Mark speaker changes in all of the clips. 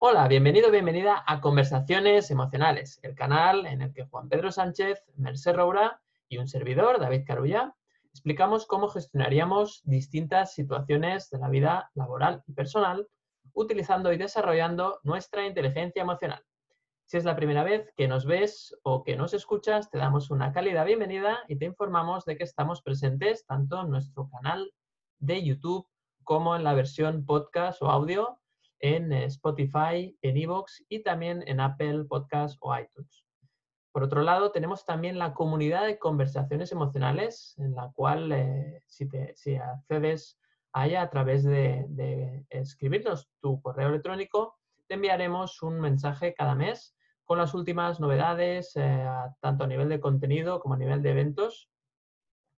Speaker 1: Hola, bienvenido, bienvenida a Conversaciones Emocionales, el canal en el que Juan Pedro Sánchez, Merced Roura y un servidor, David Carulla, explicamos cómo gestionaríamos distintas situaciones de la vida laboral y personal utilizando y desarrollando nuestra inteligencia emocional. Si es la primera vez que nos ves o que nos escuchas, te damos una cálida bienvenida y te informamos de que estamos presentes tanto en nuestro canal de YouTube como en la versión podcast o audio en eh, Spotify, en Evox y también en Apple Podcast o iTunes. Por otro lado, tenemos también la comunidad de conversaciones emocionales, en la cual eh, si, te, si, accedes a ella a través de, escribirnos tu correo electrónico, te enviaremos un mensaje cada mes con las últimas novedades, eh, tanto a nivel de contenido como a nivel de eventos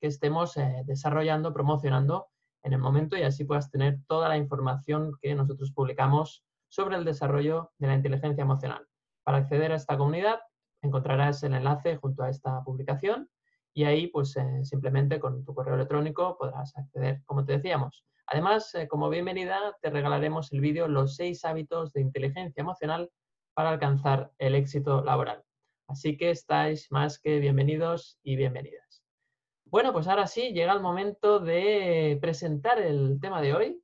Speaker 1: que estemos desarrollando, promocionando en el momento y así puedas tener toda la información que nosotros publicamos sobre el desarrollo de la inteligencia emocional. Para acceder a esta comunidad encontrarás el enlace junto a esta publicación y ahí pues eh, simplemente con tu correo electrónico podrás acceder, como te decíamos. Además, eh, como bienvenida, te regalaremos el vídeo Los seis hábitos de inteligencia emocional para alcanzar el éxito laboral. Así que estáis más que bienvenidos y bienvenidas. Bueno, pues ahora sí, llega el momento de presentar el tema de hoy.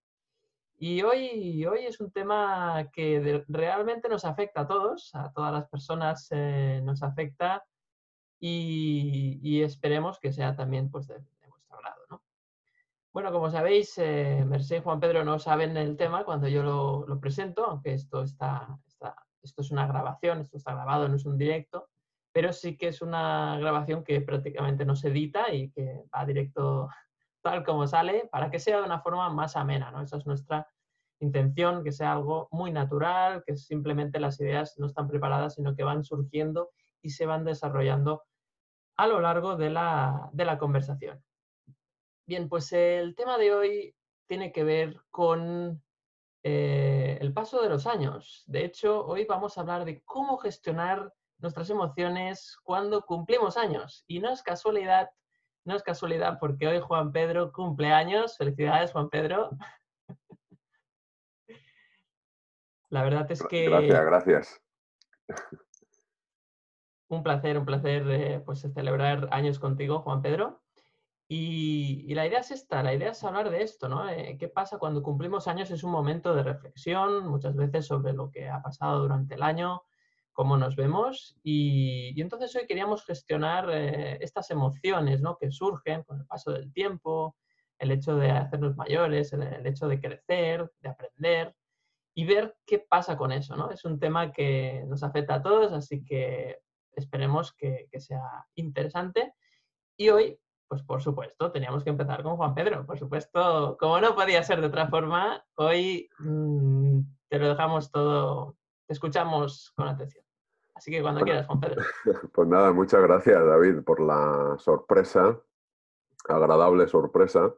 Speaker 1: Y hoy, hoy es un tema que realmente nos afecta a todos, a todas las personas eh, nos afecta y, esperemos que sea también pues, de, vuestro grado. ¿no? Bueno, como sabéis, eh, Merced y Juan Pedro no saben el tema cuando yo lo, presento, aunque esto, está, esto es una grabación, esto está grabado, no es un directo pero sí que es una grabación que prácticamente no se edita y que va directo tal como sale para que sea de una forma más amena, ¿no? Esa es nuestra intención, que sea algo muy natural, que simplemente las ideas no están preparadas, sino que van surgiendo y se van desarrollando a lo largo de la, conversación. Bien, pues el tema de hoy tiene que ver con eh, el paso de los años. De hecho, hoy vamos a hablar de cómo gestionar nuestras emociones cuando cumplimos años. Y no es casualidad, no es casualidad porque hoy Juan Pedro cumple años. Felicidades, Juan Pedro. La verdad es que...
Speaker 2: Gracias, gracias.
Speaker 1: Un placer, un placer eh, pues celebrar años contigo, Juan Pedro. Y, la idea es esta, la idea es hablar de esto, ¿no? Eh, ¿Qué pasa cuando cumplimos años? Es un momento de reflexión, muchas veces sobre lo que ha pasado durante el año, cómo nos vemos y, entonces hoy queríamos gestionar eh, estas emociones ¿no? que surgen con el paso del tiempo, el hecho de hacernos mayores, el, hecho de crecer, de aprender y ver qué pasa con eso. ¿no? Es un tema que nos afecta a todos, así que esperemos que, sea interesante. Y hoy, pues por supuesto, teníamos que empezar con Juan Pedro. Por supuesto, como no podía ser de otra forma, hoy mm, te lo dejamos todo, te escuchamos con atención. Así que cuando quieras, Juan Pedro.
Speaker 2: Pues nada, muchas gracias, David, por la sorpresa, agradable sorpresa.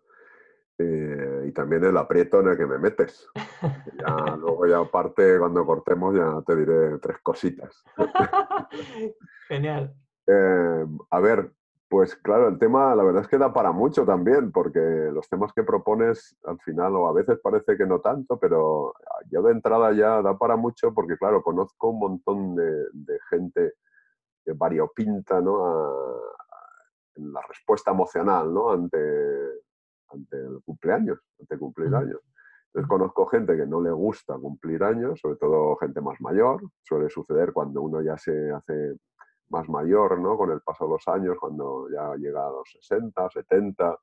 Speaker 2: Eh, y también el aprieto en el que me metes. Ya, luego ya aparte, cuando cortemos, ya te diré tres cositas.
Speaker 1: Genial.
Speaker 2: Eh, a ver, pues claro, el tema la verdad es que da para mucho también, porque los temas que propones al final o a veces parece que no tanto, pero yo de entrada ya da para mucho porque claro, conozco un montón de, gente que variopinta ¿no? en la respuesta emocional ¿no? ante, ante el cumpleaños, ante cumplir años. Entonces conozco gente que no le gusta cumplir años, sobre todo gente más mayor, suele suceder cuando uno ya se hace más mayor, ¿no? Con el paso de los años, cuando ya llega a los 60, 70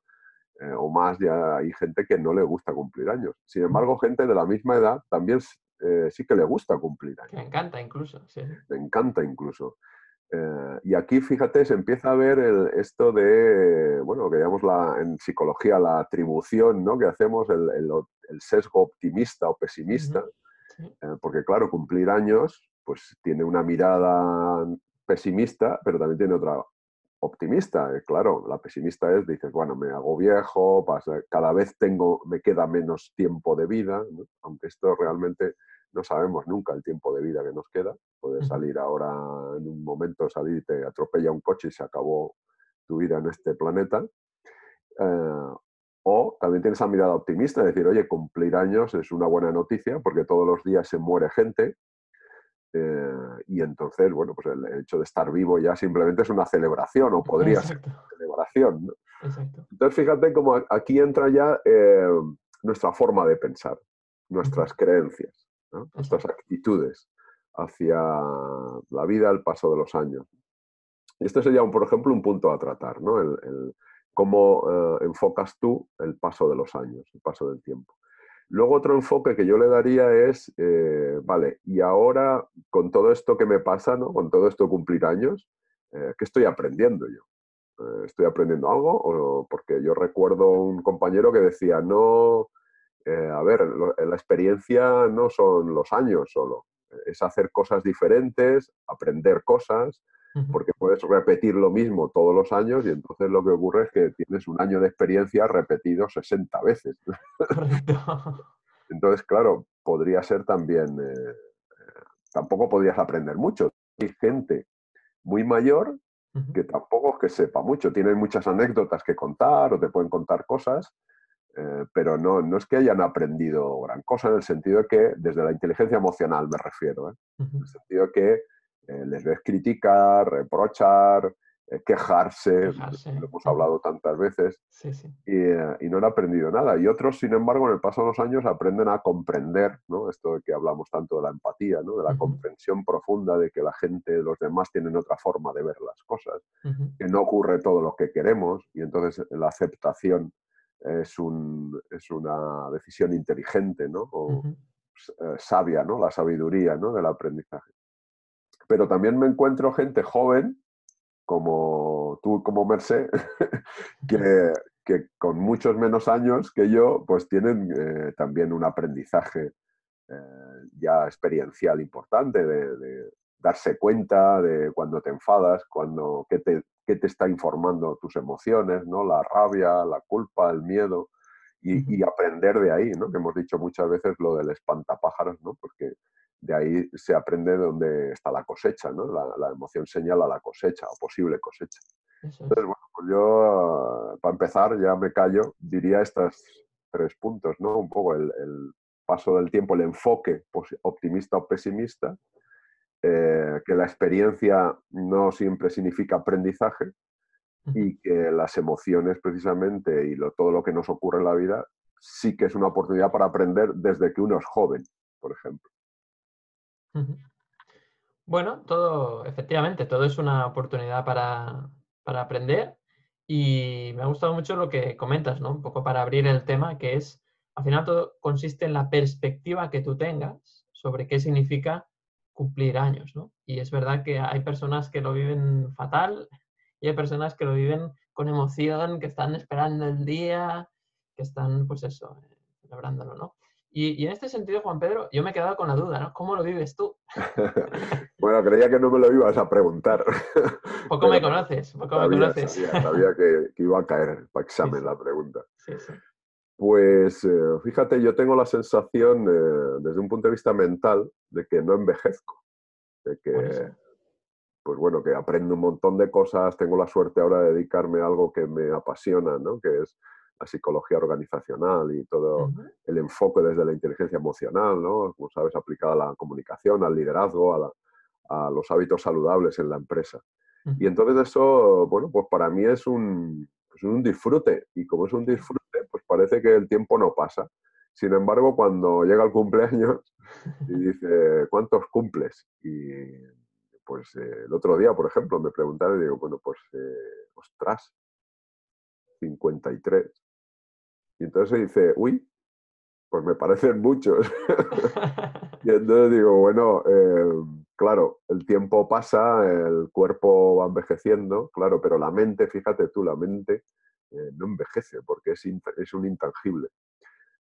Speaker 2: eh, o más, ya hay gente que no le gusta cumplir años. Sin embargo, gente de la misma edad también eh, sí que le gusta cumplir años.
Speaker 1: Le encanta incluso, sí.
Speaker 2: Le encanta incluso. Eh, y aquí, fíjate, se empieza a ver esto de, bueno, que llamamos la, en psicología la atribución, ¿no? Que hacemos el, el, sesgo optimista o pesimista. porque claro, cumplir años, pues tiene una mirada pesimista, pero también tiene otra optimista. Eh, claro, la pesimista es, dices, bueno, me hago viejo, cada vez tengo, me queda menos tiempo de vida, aunque esto realmente no sabemos nunca el tiempo de vida que nos queda. Puedes salir ahora en un momento, salir y te atropella un coche y se acabó tu vida en este planeta. Eh, o también tienes esa mirada optimista, de decir, oye, cumplir años es una buena noticia porque todos los días se muere gente eh, y entonces, bueno, pues el hecho de estar vivo ya simplemente es una celebración o podría ser una celebración. Entonces, fíjate cómo aquí entra ya eh, nuestra forma de pensar, nuestras creencias, nuestras actitudes hacia la vida al paso de los años. Y este sería, por ejemplo, un punto a tratar, ¿no? El, cómo eh, enfocas tú el paso de los años, el paso del tiempo. Luego otro enfoque que yo le daría es, eh, vale, y ahora con todo esto que me pasa, ¿no? con todo esto cumplir años, eh, ¿qué estoy aprendiendo yo? Eh, ¿Estoy aprendiendo algo? O, porque yo recuerdo un compañero que decía, no, a ver, la experiencia no son los años solo, es hacer cosas diferentes, aprender cosas, porque puedes repetir lo mismo todos los años y entonces lo que ocurre es que tienes un año de experiencia repetido 60 veces. entonces, claro, podría ser también, eh, eh, tampoco podrías aprender mucho. Hay gente muy mayor que tampoco es que sepa mucho, tienen muchas anécdotas que contar o te pueden contar cosas, eh, pero no, no es que hayan aprendido gran cosa en el sentido de que, desde la inteligencia emocional me refiero, en el sentido de que eh, les ves criticar, reprochar, eh, quejarse, lo hemos hablado tantas veces, eh, Y, no han aprendido nada. Y otros, sin embargo, en el paso de los años aprenden a comprender, ¿no? esto de que hablamos tanto de la empatía, ¿no? de la comprensión profunda de que la gente, los demás tienen otra forma de ver las cosas, que no ocurre todo lo que queremos y entonces la aceptación es, un, es una decisión inteligente ¿no? o sabia, ¿no? la sabiduría ¿no? del aprendizaje pero también me encuentro gente joven, como tú, como Merced, que, que, con muchos menos años que yo, pues tienen eh, también un aprendizaje eh, ya experiencial importante de, darse cuenta de cuando te enfadas, cuando, qué te, qué te está informando tus emociones, ¿no? la rabia, la culpa, el miedo. Y, y, aprender de ahí, ¿no? Que hemos dicho muchas veces lo del espantapájaros, ¿no? Porque de ahí se aprende dónde está la cosecha, ¿no? La, emoción señala la cosecha o posible cosecha. Entonces, bueno, pues yo, para empezar, ya me callo, diría estos tres puntos, ¿no? Un poco el, paso del tiempo, el enfoque optimista o pesimista, eh, que la experiencia no siempre significa aprendizaje y que las emociones precisamente y todo lo que nos ocurre en la vida sí que es una oportunidad para aprender desde que uno es joven, por ejemplo.
Speaker 1: Bueno, todo, efectivamente, todo es una oportunidad para, aprender y me ha gustado mucho lo que comentas, ¿no? Un poco para abrir el tema, que es, al final todo consiste en la perspectiva que tú tengas sobre qué significa cumplir años, ¿no? Y es verdad que hay personas que lo viven fatal y hay personas que lo viven con emoción, que están esperando el día, que están, pues eso, eh, celebrándolo, ¿no? Y, en este sentido, Juan Pedro, yo me he quedado con la duda, ¿no? ¿Cómo lo vives tú?
Speaker 2: bueno, creía que no me lo ibas a preguntar.
Speaker 1: Poco me conoces, poco me conoces.
Speaker 2: Sabía, que, iba a caer para examen la pregunta. Sí. Pues eh, fíjate, yo tengo la sensación, eh, desde un punto de vista mental, de que no envejezco. De que, pues bueno, que aprendo un montón de cosas, tengo la suerte ahora de dedicarme a algo que me apasiona, ¿no? Que es la psicología organizacional y todo el enfoque desde la inteligencia emocional, ¿no? Como sabes, aplicada a la comunicación, al liderazgo, a, los hábitos saludables en la empresa. Y entonces eso, bueno, pues para mí es un, es un disfrute. Y como es un disfrute, pues parece que el tiempo no pasa. Sin embargo, cuando llega el cumpleaños y dice, ¿cuántos cumples? Y pues eh, el otro día, por ejemplo, me preguntaron y digo, bueno, pues, eh, ostras, 53. Y entonces dice, uy, pues me parecen muchos. y entonces digo, bueno, eh, claro, el tiempo pasa, el cuerpo va envejeciendo, claro, pero la mente, fíjate tú, la mente eh, no envejece porque es, es un intangible.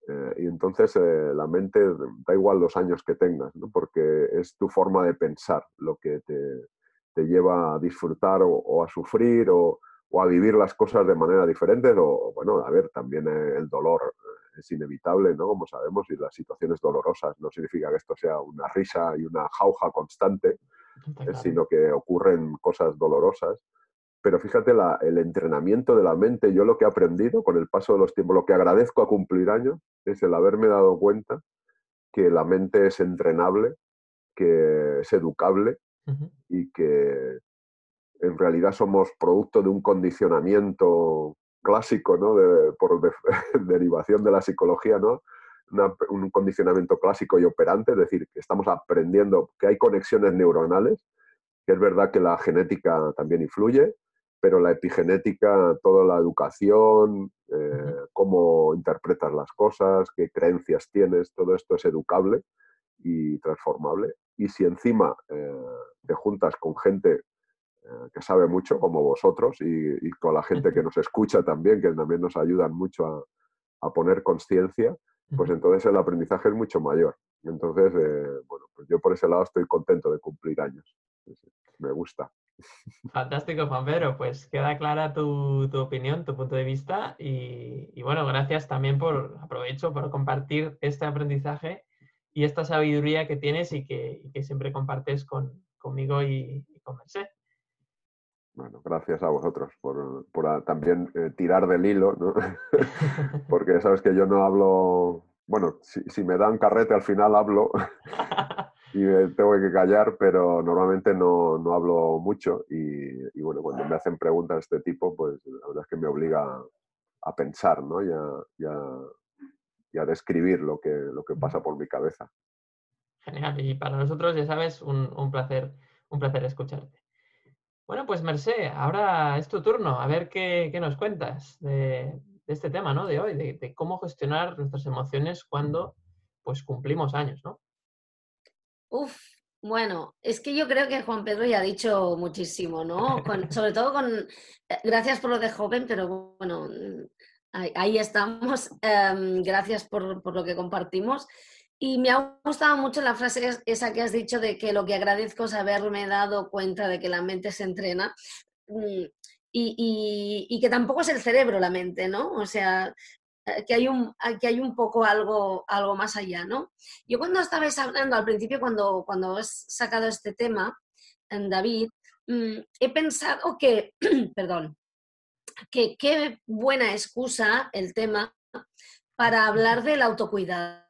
Speaker 2: Eh, y entonces la mente da igual los años que tengas, ¿no? porque es tu forma de pensar lo que te, te lleva a disfrutar o a sufrir o, o a vivir las cosas de manera diferente, o bueno, a ver, también eh, el dolor eh, es inevitable, ¿no? Como sabemos, y las situaciones dolorosas no significa que esto sea una risa y una jauja constante, eh, sino que ocurren cosas dolorosas. Pero fíjate, el entrenamiento de la mente, yo lo que he aprendido con el paso de los tiempos, lo que agradezco a cumplir años, es el haberme dado cuenta que la mente es entrenable, que es educable y que en realidad somos producto de un condicionamiento clásico, ¿no? por derivación de la psicología, ¿no? un condicionamiento clásico y operante, es decir, que estamos aprendiendo que hay conexiones neuronales, que es verdad que la genética también influye, pero la epigenética, toda la educación, eh, cómo interpretas las cosas, qué creencias tienes, todo esto es educable y transformable. Y si encima eh, te juntas con gente que sabe mucho, como vosotros, y, con la gente que nos escucha también, que también nos ayudan mucho a, poner conciencia, pues entonces el aprendizaje es mucho mayor. Entonces, eh, bueno, pues yo por ese lado estoy contento de cumplir años. Me gusta.
Speaker 1: Fantástico, Juan Pedro. Pues queda clara tu, opinión, tu punto de vista. Y, bueno, gracias también por, aprovecho, por compartir este aprendizaje y esta sabiduría que tienes y que, siempre compartes con, conmigo y, con Merced.
Speaker 2: Bueno, gracias a vosotros por, también eh, tirar del hilo, ¿no? Porque sabes que yo no hablo, bueno, si, me dan carrete al final hablo y me tengo que callar, pero normalmente no, hablo mucho y, bueno, cuando me hacen preguntas de este tipo, pues la verdad es que me obliga a pensar, ¿no? Y a, describir lo que, lo que pasa por mi cabeza.
Speaker 1: Genial, y para nosotros, ya sabes, un, un placer, un placer escucharte. Bueno, pues Mercé, ahora es tu turno, a ver qué, nos cuentas de, este tema, ¿no? De hoy, de, cómo gestionar nuestras emociones cuando pues cumplimos años, ¿no?
Speaker 3: Uf, bueno, es que yo creo que Juan Pedro ya ha dicho muchísimo, ¿no? sobre todo con, eh, gracias por lo de joven, pero bueno, ahí, estamos. Em, gracias por, por, lo que compartimos. Y me ha gustado mucho la frase esa que has dicho de que lo que agradezco es haberme dado cuenta de que la mente se entrena mm, y, que tampoco es el cerebro la mente, ¿no? O sea, eh, que hay un, que hay un poco algo, algo más allá, ¿no? Yo cuando estabais hablando al principio, cuando, cuando has sacado este tema, David, mm, he pensado que, perdón, que qué buena excusa el tema para hablar del autocuidado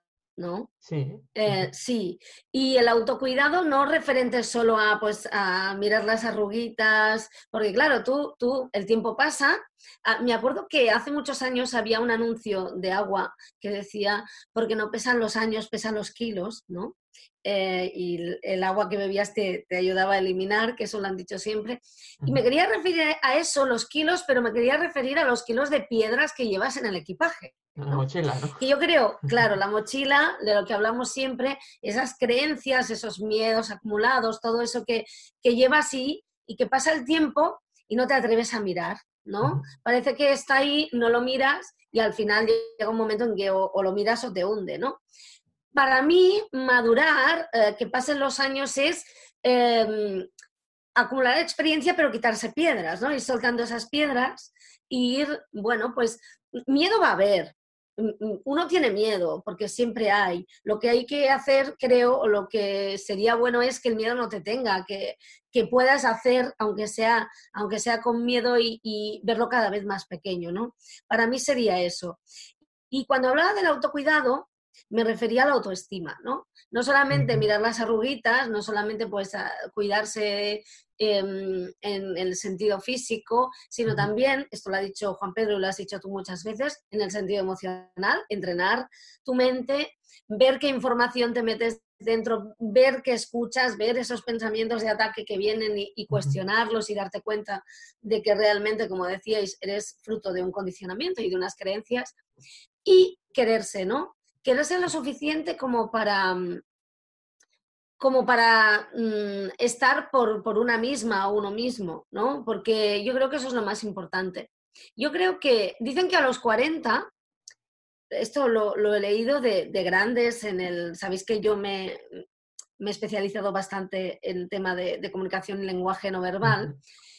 Speaker 3: ¿no?
Speaker 1: Sí.
Speaker 3: Eh, sí. Y el autocuidado no referente solo a, pues, a mirar las arruguitas, porque claro, tú, tú, el tiempo pasa. Ah, me acuerdo que hace muchos años había un anuncio de agua que decía, porque no pesan los años, pesan los kilos, ¿no? Eh, y el agua que bebías te, te, ayudaba a eliminar, que eso lo han dicho siempre. Y me quería referir a eso, los kilos, pero me quería referir a los kilos de piedras que llevas en el equipaje.
Speaker 1: La mochila, ¿no?
Speaker 3: Y yo creo, claro, la mochila, de lo que hablamos siempre, esas creencias, esos miedos acumulados, todo eso que, que lleva así y que pasa el tiempo y no te atreves a mirar, ¿no? Parece que está ahí, no lo miras y al final llega un momento en que o, lo miras o te hunde, ¿no? Para mí, madurar, eh, que pasen los años es em, acumular experiencia, pero quitarse piedras, ¿no? Ir soltando esas piedras y ir, bueno, pues miedo va a haber, uno tiene miedo, porque siempre hay. Lo que hay que hacer, creo, o lo que sería bueno es que el miedo no te tenga, que, puedas hacer, aunque sea, aunque sea con miedo y, verlo cada vez más pequeño, ¿no? Para mí sería eso. Y cuando hablaba del autocuidado, me refería a la autoestima, ¿no? No solamente mirar las arruguitas, no solamente pues cuidarse em, en, el sentido físico, sino también, esto lo ha dicho Juan Pedro y lo has dicho tú muchas veces, en el sentido emocional, entrenar tu mente, ver qué información te metes dentro, ver qué escuchas, ver esos pensamientos de ataque que vienen y, cuestionarlos y darte cuenta de que realmente, como decíais, eres fruto de un condicionamiento y de unas creencias y quererse, ¿no? Quererse lo suficiente como para, mm, como para mm, estar por, una misma o uno mismo, ¿no? Porque yo creo que eso es lo más importante. Yo creo que dicen que a los 40, esto lo, he leído de, grandes en el, sabéis que yo me, me he especializado bastante en tema de, comunicación y lenguaje no verbal,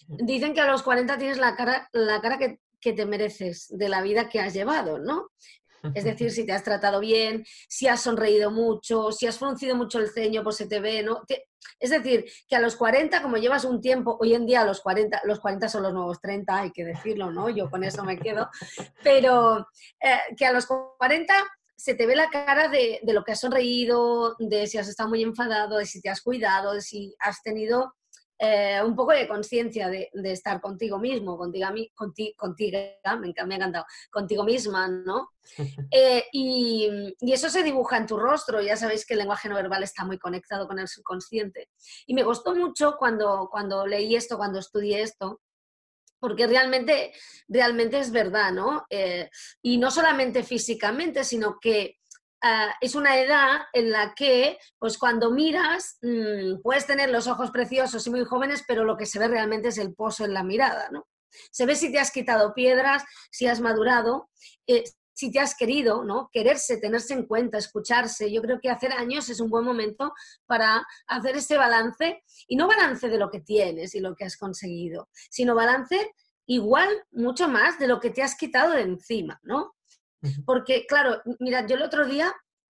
Speaker 3: dicen que a los 40 tienes la cara, la cara que, que te mereces de la vida que has llevado, ¿no? Es decir, si te has tratado bien, si has sonreído mucho, si has fruncido mucho el ceño, pues se te ve, ¿no? Es decir, que a los 40, como llevas un tiempo, hoy en día a los 40, los 40 son los nuevos 30, hay que decirlo, ¿no? Yo con eso me quedo, pero eh, que a los 40 se te ve la cara de, de, lo que has sonreído, de si has estado muy enfadado, de si te has cuidado, de si has tenido eh, un poco de conciencia de, de, estar contigo mismo, contigo, contigo, contigo me, me, ha encantado, contigo misma, ¿no? Eh, y, y, eso se dibuja en tu rostro, ya sabéis que el lenguaje no verbal está muy conectado con el subconsciente. Y me gustó mucho cuando, cuando leí esto, cuando estudié esto, porque realmente, realmente es verdad, ¿no? Eh, y no solamente físicamente, sino que uh, es una edad en la que, pues cuando miras, mmm, puedes tener los ojos preciosos y muy jóvenes, pero lo que se ve realmente es el pozo en la mirada, ¿no? Se ve si te has quitado piedras, si has madurado, eh, si te has querido, ¿no? Quererse, tenerse en cuenta, escucharse. Yo creo que hacer años es un buen momento para hacer ese balance, y no balance de lo que tienes y lo que has conseguido, sino balance igual mucho más de lo que te has quitado de encima, ¿no? Porque, claro, mira, yo el otro día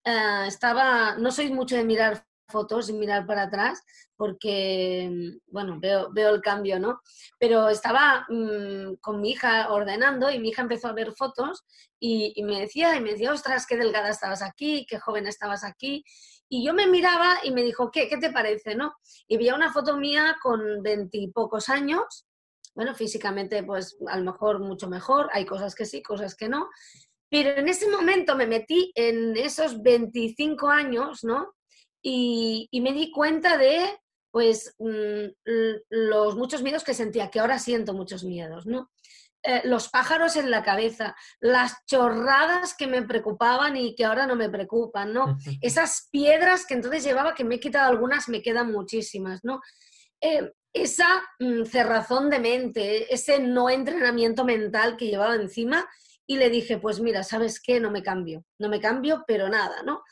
Speaker 3: uh, estaba, no soy mucho de mirar fotos y mirar para atrás porque, bueno, veo, veo el cambio, ¿no? Pero estaba mmm, con mi hija ordenando y mi hija empezó a ver fotos y, y, me decía, y me decía, ostras, qué delgada estabas aquí, qué joven estabas aquí. Y yo me miraba y me dijo, ¿qué, qué te parece, no? Y veía una foto mía con veintipocos años, bueno, físicamente pues a lo mejor mucho mejor, hay cosas que sí, cosas que no, pero en ese momento me metí en esos 25 años, ¿no? Y, y me di cuenta de, pues, mmm, los muchos miedos que sentía, que ahora siento muchos miedos, ¿no? Eh, los pájaros en la cabeza, las chorradas que me preocupaban y que ahora no me preocupan, ¿no? Esas piedras que entonces llevaba, que me he quitado algunas, me quedan muchísimas, ¿no? Eh, esa mmm, cerrazón de mente, ese no entrenamiento mental que llevaba encima y le dije, pues mira, ¿sabes qué? No me cambio, no me cambio, pero nada, ¿no?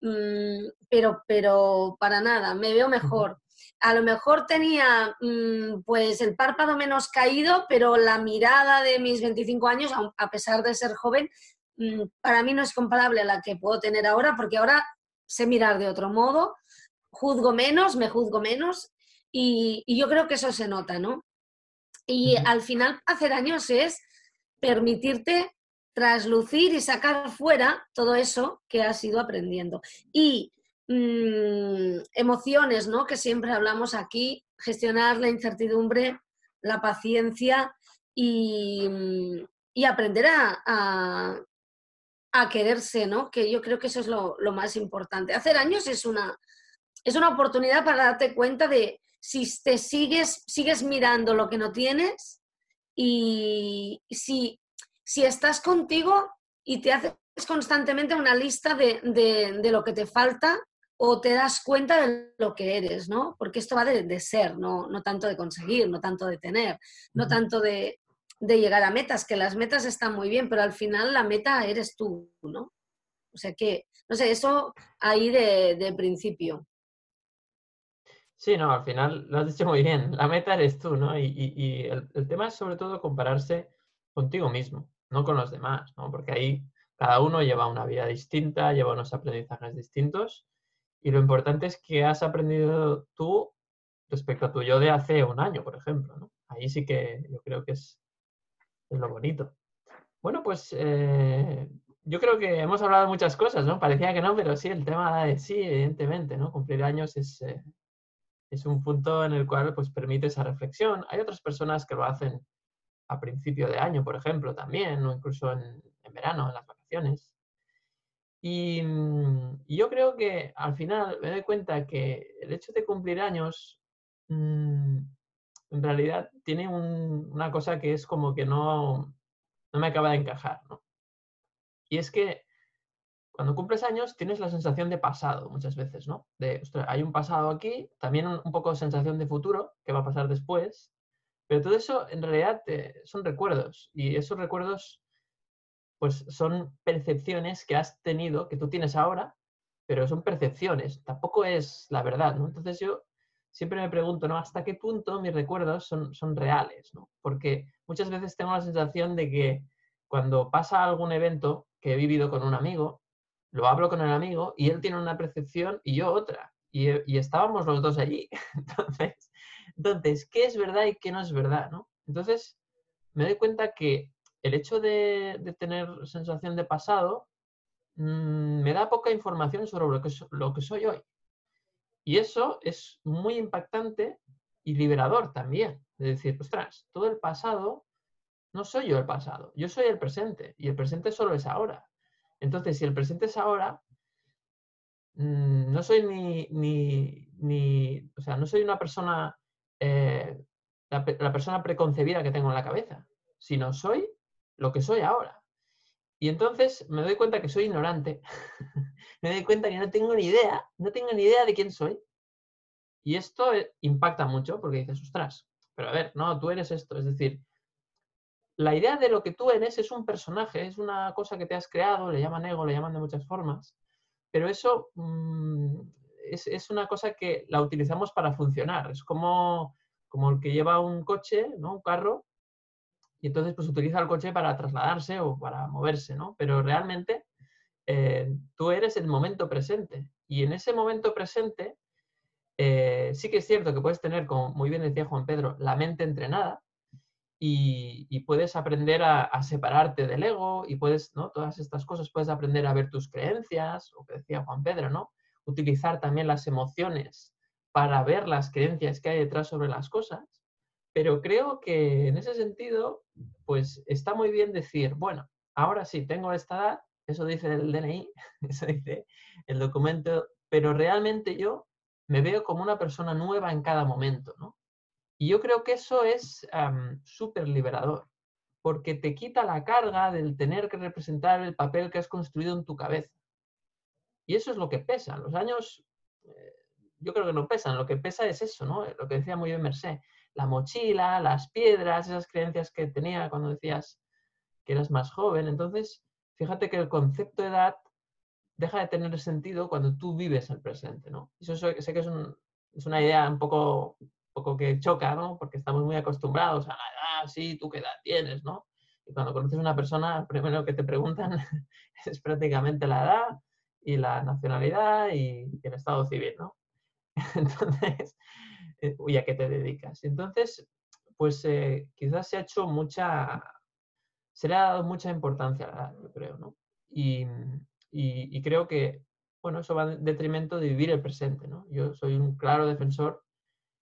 Speaker 3: Mm, pero, pero para nada, me veo mejor. A lo mejor tenía mm, pues el párpado menos caído, pero la mirada de mis 25 años, a pesar de ser joven, mm, para mí no es comparable a la que puedo tener ahora, porque ahora sé mirar de otro modo, juzgo menos, me juzgo menos, y, y yo creo que eso se nota, ¿no? Y al final, hacer años es permitirte traslucir y sacar fuera todo eso que has ido aprendiendo. Y mmm, emociones, ¿no? Que siempre hablamos aquí, gestionar la incertidumbre, la paciencia y, y aprender a, a, a, quererse, ¿no? Que yo creo que eso es lo, lo, más importante. Hacer años es una, es una oportunidad para darte cuenta de si te sigues, sigues mirando lo que no tienes y si si estás contigo y te haces constantemente una lista de, de, de, lo que te falta o te das cuenta de lo que eres, ¿no? Porque esto va de, de ser, no, no, tanto de conseguir, no tanto de tener, no tanto de, llegar a metas, que las metas están muy bien, pero al final la meta eres tú, ¿no? O sea que, no sé, eso ahí de, principio.
Speaker 1: Sí, no, al final lo has dicho muy bien, la meta eres tú, ¿no? Y, y, y el, el tema es sobre todo compararse contigo mismo no con los demás, ¿no? Porque ahí cada uno lleva una vida distinta, lleva unos aprendizajes distintos y lo importante es que has aprendido tú respecto a tu yo de hace un año, por ejemplo, ¿no? Ahí sí que yo creo que es, es lo bonito. Bueno, pues eh, yo creo que hemos hablado muchas cosas, ¿no? Parecía que no, pero sí, el tema de sí, evidentemente, ¿no? Cumplir años es, eh, es un punto en el cual pues permite esa reflexión. Hay otras personas que lo hacen a principio de año, por ejemplo, también, o incluso en, verano, en las vacaciones. Y, mm, y, yo creo que al final me doy cuenta que el hecho de cumplir años mmm, en realidad tiene un, una cosa que es como que no, no me acaba de encajar. Y es que cuando cumples años tienes la sensación de pasado muchas veces, ¿no? De, ostras, hay un pasado aquí, también un, un poco sensación de futuro, que va a pasar después, pero todo eso en realidad eh, son recuerdos y esos recuerdos pues son percepciones que has tenido, que tú tienes ahora, pero son percepciones, tampoco es la verdad, ¿no? Entonces yo siempre me pregunto, ¿no? ¿Hasta qué punto mis recuerdos son, son reales, ¿no? Porque muchas veces tengo la sensación de que cuando pasa algún evento que he vivido con un amigo, lo hablo con el amigo y él tiene una percepción y yo otra. Y, y estábamos los dos allí. Entonces, entonces, ¿qué es verdad y qué no es verdad? ¿no? Entonces, me doy cuenta que el hecho de, tener sensación de pasado mm, me da poca información sobre lo que, lo que soy hoy. Y eso es muy impactante y liberador también. De decir, ostras, todo el pasado no soy yo el pasado, yo soy el presente y el presente solo es ahora. Entonces, si el presente es ahora, mm, no soy ni, ni, o sea, no soy una persona, eh, la, persona preconcebida que tengo en la cabeza, sino soy lo que soy ahora. Y entonces me doy cuenta que soy ignorante, me doy cuenta que no tengo ni idea, no tengo ni idea de quién soy. Y esto eh, impacta mucho porque dices, ostras, pero a ver, no, tú eres esto. Es decir, la idea de lo que tú eres es un personaje, es una cosa que te has creado, le llaman ego, le llaman de muchas formas, pero eso mm, es, una cosa que la utilizamos para funcionar. Es como, como el que lleva un coche, ¿no? un carro, y entonces pues utiliza el coche para trasladarse o para moverse, ¿no? Pero realmente eh, tú eres el momento presente y en ese momento presente eh, sí que es cierto que puedes tener, como muy bien decía Juan Pedro, la mente entrenada, y, puedes aprender a, separarte del ego y puedes, ¿no? Todas estas cosas, puedes aprender a ver tus creencias, o que decía Juan Pedro, ¿no? Utilizar también las emociones para ver las creencias que hay detrás sobre las cosas. Pero creo que en ese sentido, pues está muy bien decir, bueno, ahora sí, tengo esta edad, eso dice el DNI, eso dice el documento, pero realmente yo me veo como una persona nueva en cada momento, ¿no? Y yo creo que eso es súper liberador, porque te quita la carga del tener que representar el papel que has construido en tu cabeza. Y eso es lo que pesa. Los años, eh, yo creo que no pesan, lo que pesa es eso, ¿no? Lo que decía muy bien Mercé, la mochila, las piedras, esas creencias que tenía cuando decías que eras más joven. Entonces, fíjate que el concepto de edad deja de tener sentido cuando tú vives el presente, ¿no? Eso sé, que es, es una idea un poco poco que choca, ¿no? Porque estamos muy acostumbrados a la edad, sí, tú qué edad tienes, ¿no? Y cuando conoces a una persona, primero que te preguntan es prácticamente la edad y la nacionalidad y, el estado civil, ¿no? Entonces, eh, ¿y a qué te dedicas? Entonces, pues eh, quizás se ha hecho mucha, se le ha dado mucha importancia yo creo, ¿no? Y, y creo que, bueno, eso va en detrimento de vivir el presente, ¿no? Yo soy un claro defensor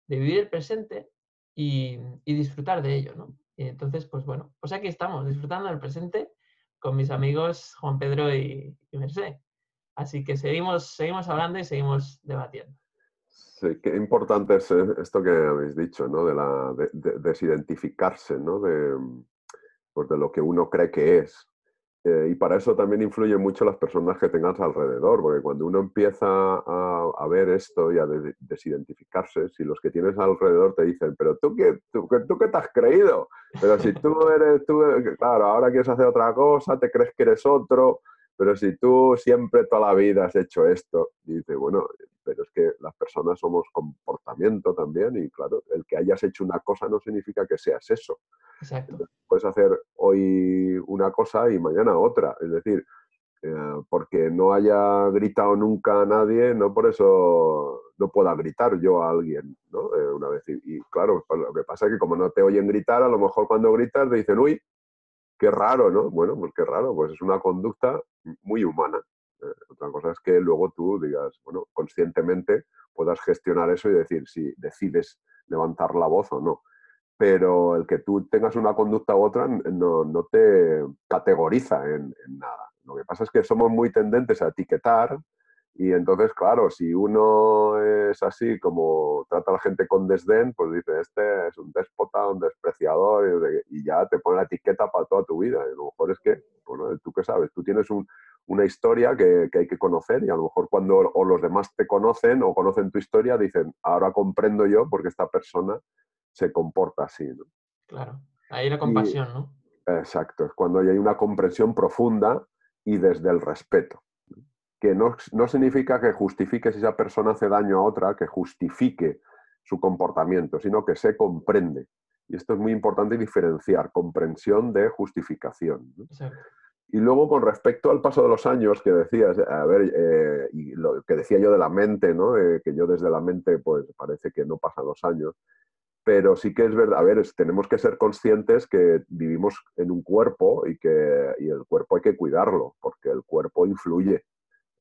Speaker 1: de vivir el presente y, disfrutar de ello, ¿no? Y entonces, pues bueno, pues aquí estamos, disfrutando del presente con mis amigos Juan Pedro y, Merced. Así que seguimos, seguimos hablando y seguimos debatiendo.
Speaker 2: Sí, qué importante es eh, esto que habéis dicho, ¿no? De, la, desidentificarse, ¿no? De, pues de lo que uno cree que es. Eh, y para eso también influye mucho las personas que tengas alrededor, porque cuando uno empieza a, ver esto y a desidentificarse, si los que tienes alrededor te dicen, pero tú qué, tú, tú qué te has creído, pero si tú eres, tú, claro, ahora quieres hacer otra cosa, te crees que eres otro, pero si tú siempre toda la vida has hecho esto, dice, bueno, pero es que las personas somos comportamiento también y claro, el que hayas hecho una cosa no significa que seas eso.
Speaker 1: Exacto.
Speaker 2: puedes hacer hoy una cosa y mañana otra. Es decir, eh, porque no haya gritado nunca a nadie, no por eso no pueda gritar yo a alguien, ¿no? Eh, una vez. Y, y, claro, pues lo que pasa es que como no te oyen gritar, a lo mejor cuando gritas te dicen, uy, qué raro, ¿no? Bueno, pues qué raro, pues es una conducta muy humana. Eh, otra cosa es que luego tú digas, bueno, conscientemente puedas gestionar eso y decir si decides levantar la voz o no. Pero el que tú tengas una conducta u otra no, te categoriza en, en, nada. Lo que pasa es que somos muy tendentes a etiquetar y entonces, claro, si uno es así como trata a la gente con desdén, pues dice, este es un déspota, un despreciador, y ya te pone la etiqueta para toda tu vida. Y a lo mejor es que, bueno, tú qué sabes, tú tienes una historia que, hay que conocer y a lo mejor cuando o los demás te conocen o conocen tu historia, dicen, ahora comprendo yo porque esta persona se comporta así. ¿no?
Speaker 1: Claro, ahí la compasión, ¿no?
Speaker 2: Exacto, es cuando hay una comprensión profunda y desde el respeto que no, significa que justifique si esa persona hace daño a otra, que justifique su comportamiento, sino que se comprende. Y esto es muy importante diferenciar comprensión de justificación. Y luego con respecto al paso de los años que decías, a ver, eh, y lo que decía yo de la mente, ¿no? que yo desde la mente pues parece que no pasan los años. pero sí que es verdad, a ver, tenemos que ser conscientes que vivimos en un cuerpo y que y el cuerpo hay que cuidarlo, porque el cuerpo influye.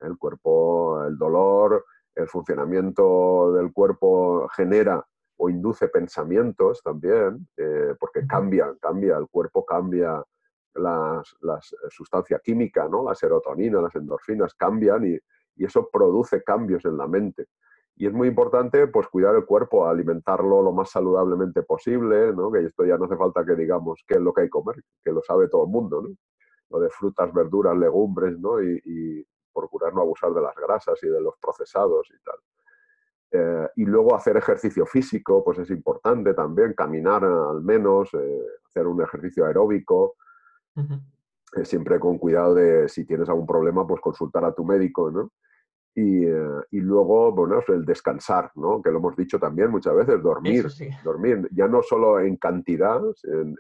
Speaker 2: El cuerpo, el dolor, el funcionamiento del cuerpo genera o induce pensamientos también, eh, porque cambia, cambia, el cuerpo cambia, las, las sustancia química, ¿no? la serotonina, las endorfinas cambian y, y eso produce cambios en la mente. Y es muy importante pues, cuidar el cuerpo, alimentarlo lo más saludablemente posible, ¿no? que esto ya no hace falta que digamos qué es lo que hay que comer, que lo sabe todo el mundo, ¿no? lo de frutas, verduras, legumbres, ¿no? y, procurar no abusar de las grasas y de los procesados y tal. Eh, y luego hacer ejercicio físico, pues es importante también, caminar al menos, eh, hacer un ejercicio aeróbico, eh, siempre con cuidado de si tienes algún problema, pues consultar a tu médico, ¿no? Y, y, luego, bueno, el descansar, ¿no? Que lo hemos dicho también muchas veces, dormir, dormir, ya no solo en cantidad, en,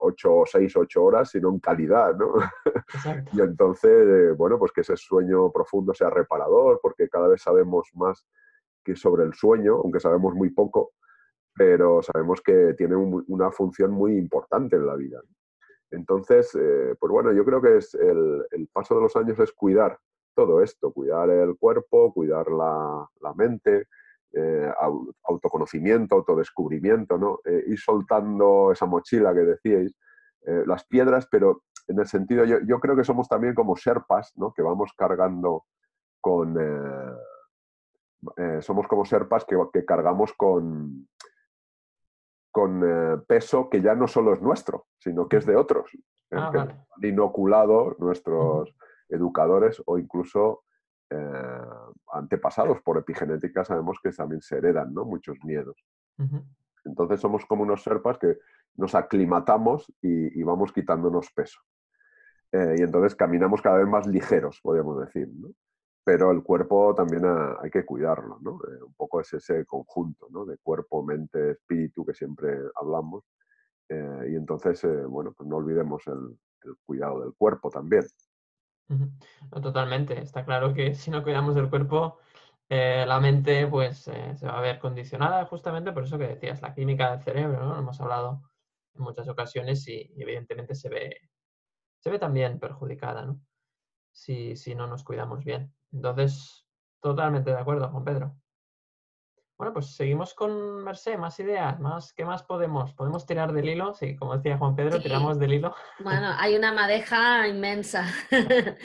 Speaker 2: ocho, seis, ocho horas, sino en calidad, ¿no? y entonces, bueno, pues que ese sueño profundo sea reparador, porque cada vez sabemos más que sobre el sueño, aunque sabemos muy poco, pero sabemos que tiene una función muy importante en la vida. Entonces, eh, pues bueno, yo creo que es el, paso de los años es cuidar todo esto, cuidar el cuerpo, cuidar la, mente, eh, autoconocimiento, autodescubrimiento, ¿no? Eh, ir soltando esa mochila que decíais, las piedras, pero en el sentido, yo, creo que somos también como serpas, ¿no? Que vamos cargando con... somos como serpas que, que cargamos con, con eh, peso que ya no solo es nuestro, sino que es de otros. Ah, han inoculado nuestros educadores o incluso eh, antepasados por epigenética, sabemos que también se heredan ¿no? muchos miedos. Entonces somos como unos serpas que nos aclimatamos y, vamos quitándonos peso. Eh, y entonces caminamos cada vez más ligeros, podríamos decir. ¿no? pero el cuerpo también hay que cuidarlo, ¿no? Eh, un poco es ese conjunto, ¿no? De cuerpo, mente, espíritu que siempre hablamos. Eh, y entonces, bueno, pues no olvidemos el, cuidado del cuerpo también.
Speaker 1: Totalmente. Está claro que si no cuidamos del cuerpo, la mente pues se va a ver condicionada justamente por eso que decías, la química del cerebro, ¿no? Hemos hablado en muchas ocasiones y, evidentemente se ve, se ve también perjudicada, ¿no? Si, si no nos cuidamos bien. Entonces, totalmente de acuerdo, Juan Pedro. Bueno, pues seguimos con Merced, más ideas, más, ¿qué más podemos? ¿Podemos tirar del hilo? Sí, como decía Juan Pedro, tiramos del hilo.
Speaker 3: Bueno, hay una madeja inmensa.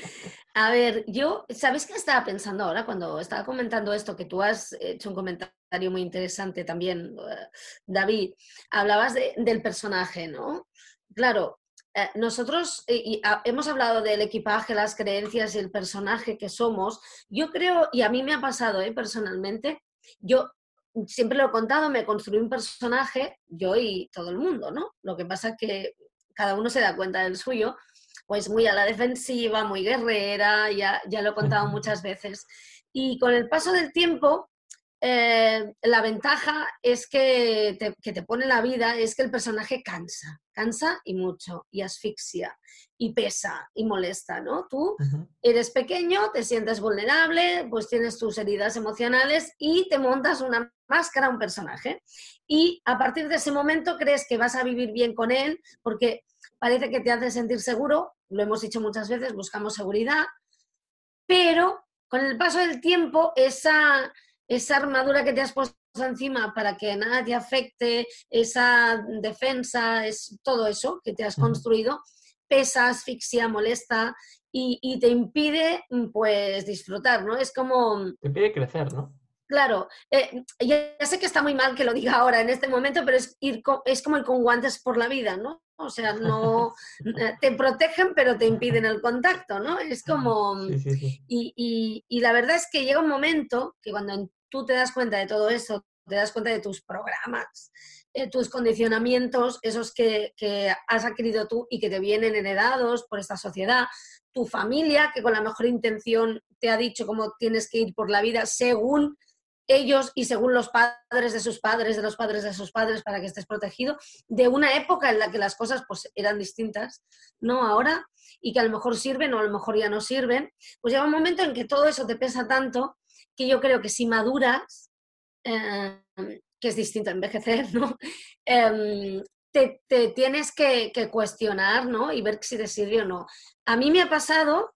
Speaker 3: A ver, yo, ¿sabes qué estaba pensando ahora cuando estaba comentando esto? Que tú has hecho un comentario muy interesante también, eh, David. Hablabas del personaje, ¿no? Claro, eh, nosotros ah, hemos hablado del equipaje, las creencias y el personaje que somos. Yo creo, y a mí me ha pasado ¿eh? personalmente, yo siempre lo he contado, me construí un personaje, yo y todo el mundo, ¿no? Lo que pasa es que cada uno se da cuenta del suyo, pues muy a la defensiva, muy guerrera, ya, ya lo he contado muchas veces. Y con el paso del tiempo, eh, la ventaja es que te, que te pone la vida, es que el personaje cansa, cansa y mucho, y asfixia, y pesa, y molesta, ¿no? Tú eres pequeño, te sientes vulnerable, pues tienes tus heridas emocionales y te montas una máscara, un personaje. Y a partir de ese momento crees que vas a vivir bien con él, porque parece que te hace sentir seguro, lo hemos dicho muchas veces, buscamos seguridad, pero con el paso del tiempo esa esa armadura que te has puesto encima para que nada te afecte, esa defensa, es todo eso que te has construido, pesa, asfixia, molesta y, te impide pues disfrutar, ¿no? Es como...
Speaker 1: Te impide crecer, ¿no?
Speaker 3: Claro, eh, ya, sé que está muy mal que lo diga ahora en este momento, pero es, ir es como ir con guantes por la vida, ¿no? O sea, no eh, te protegen, pero te impiden el contacto, ¿no? Es como... Y, y, la verdad es que llega un momento que cuando tú te das cuenta de todo eso, te das cuenta de tus programas, eh, tus condicionamientos, esos que, has adquirido tú y que te vienen heredados por esta sociedad, tu familia, que con la mejor intención te ha dicho cómo tienes que ir por la vida según ellos y según los padres de sus padres, de los padres de sus padres, para que estés protegido, de una época en la que las cosas pues, eran distintas, ¿no? Ahora, y que a lo mejor sirven o a lo mejor ya no sirven, pues llega un momento en que todo eso te pesa tanto que yo creo que si maduras, eh, que es distinto a envejecer, ¿no? Em, te, tienes que, cuestionar, ¿no? Y ver si te o no. A mí me ha pasado,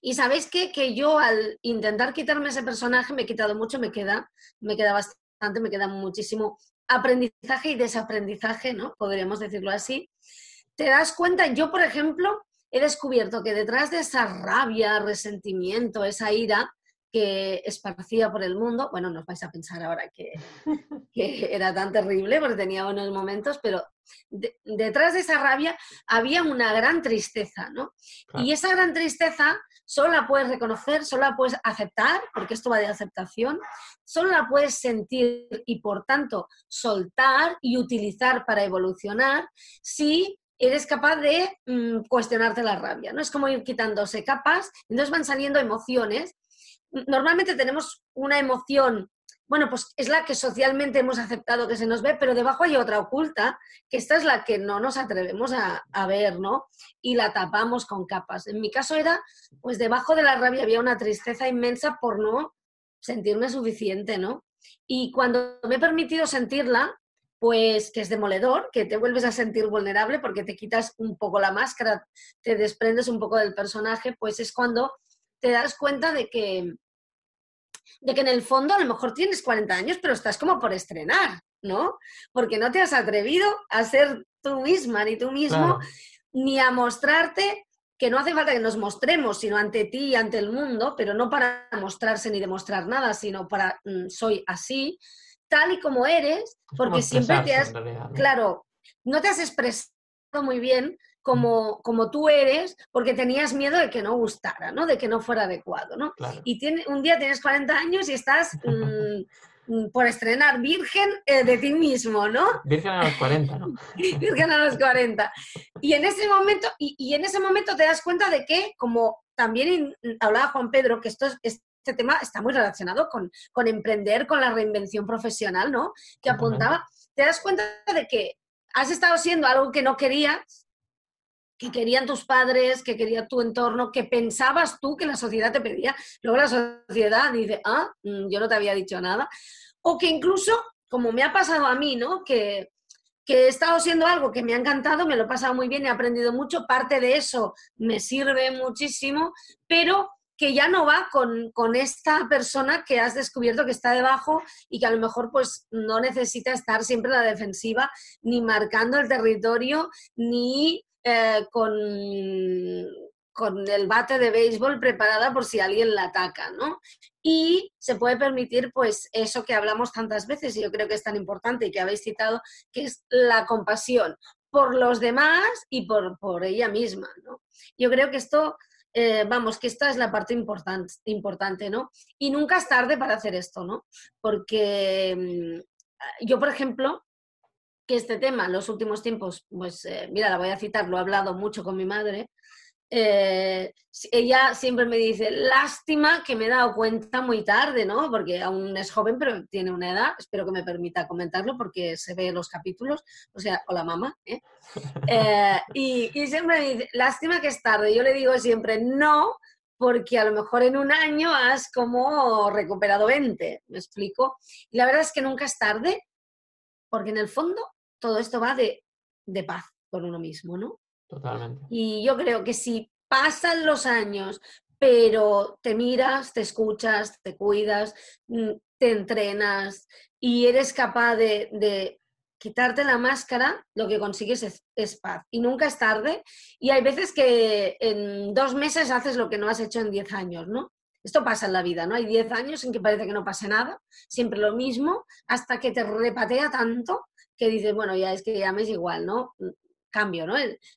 Speaker 3: y sabéis qué? que yo al intentar quitarme ese personaje me he quitado mucho, me queda, me queda bastante, me queda muchísimo aprendizaje y desaprendizaje, ¿no? Podríamos decirlo así. Te das cuenta, yo por ejemplo, he descubierto que detrás de esa rabia, resentimiento, esa ira que esparcía por el mundo, bueno, no os vais a pensar ahora que, era tan terrible porque tenía unos momentos, pero detrás de esa rabia había una gran tristeza, ¿no? Y esa gran tristeza solo la puedes reconocer, solo la puedes aceptar, porque esto va de aceptación, solo la puedes sentir y por tanto soltar y utilizar para evolucionar si eres capaz de mm, cuestionarte la rabia, ¿no? Es como ir quitándose capas, entonces van saliendo emociones. Normalmente tenemos una emoción, bueno, pues es la que socialmente hemos aceptado que se nos ve, pero debajo hay otra oculta, que esta es la que no nos atrevemos a, ver, ¿no? Y la tapamos con capas. En mi caso era, pues debajo de la rabia había una tristeza inmensa por no sentirme suficiente, ¿no? Y cuando me he permitido sentirla, pues que es demoledor, que te vuelves a sentir vulnerable porque te quitas un poco la máscara, te desprendes un poco del personaje, pues es cuando te das cuenta de que, de que en el fondo a lo mejor tienes 40 años, pero estás como por estrenar, ¿no? Porque no te has atrevido a ser tú misma ni tú mismo, ni a mostrarte que no hace falta que nos mostremos, sino ante ti y ante el mundo, pero no para mostrarse ni demostrar nada, sino para mm, soy así, tal y como eres, porque siempre te has, claro, no te has expresado muy bien como, como tú eres, porque tenías miedo de que no gustara, ¿no? De que no fuera adecuado, ¿no? Y tiene, un día tienes 40 años y estás mm, mm, por estrenar virgen eh, de ti mismo, ¿no?
Speaker 1: Virgen a los 40, ¿no?
Speaker 3: virgen a los 40. Y en ese momento, y, y, en ese momento te das cuenta de que, como también hablaba Juan Pedro, que esto es, este tema está muy relacionado con, con emprender, con la reinvención profesional, ¿no? Que apuntaba, te das cuenta de que has estado siendo algo que no querías, que querían tus padres, que quería tu entorno, que pensabas tú que la sociedad te pedía. Luego la sociedad dice, ah, mm, yo no te había dicho nada. O que incluso, como me ha pasado a mí, ¿no? Que, que he estado siendo algo que me ha encantado, me lo he pasado muy bien, he aprendido mucho, parte de eso me sirve muchísimo, pero que ya no va con, esta persona que has descubierto que está debajo y que a lo mejor pues no necesita estar siempre a la defensiva, ni marcando el territorio, ni eh, con, con el bate de béisbol preparada por si alguien la ataca, ¿no? Y se puede permitir, pues, eso que hablamos tantas veces y yo creo que es tan importante y que habéis citado, que es la compasión por los demás y por, por ella misma, ¿no? Yo creo que esto eh, vamos, que esta es la parte importante, importante, ¿no? Y nunca es tarde para hacer esto, ¿no? Porque mm, yo, por ejemplo, que este tema en los últimos tiempos, pues eh, mira, la voy a citar, lo he hablado mucho con mi madre, eh, ella siempre me dice, lástima que me he dado cuenta muy tarde, ¿no? Porque aún es joven, pero tiene una edad, espero que me permita comentarlo porque se ve los capítulos, o sea, hola mamá, ¿eh? eh y, siempre me dice, lástima que es tarde. Yo le digo siempre, no, porque a lo mejor en un año has como recuperado 20, ¿me explico? Y la verdad es que nunca es tarde, porque en el fondo todo esto va de, de paz con uno mismo, ¿no?
Speaker 1: Totalmente.
Speaker 3: Y yo creo que si pasan los años, pero te miras, te escuchas, te cuidas, mm, te entrenas y eres capaz de, quitarte la máscara, lo que consigues es, paz. Y nunca es tarde. Y hay veces que en dos meses haces lo que no has hecho en diez años, ¿no? Esto pasa en la vida, ¿no? Hay diez años en que parece que no pase nada, siempre lo mismo, hasta que te repatea tanto que dices, bueno, ya es que ya me es igual, ¿no? cambio, ¿no?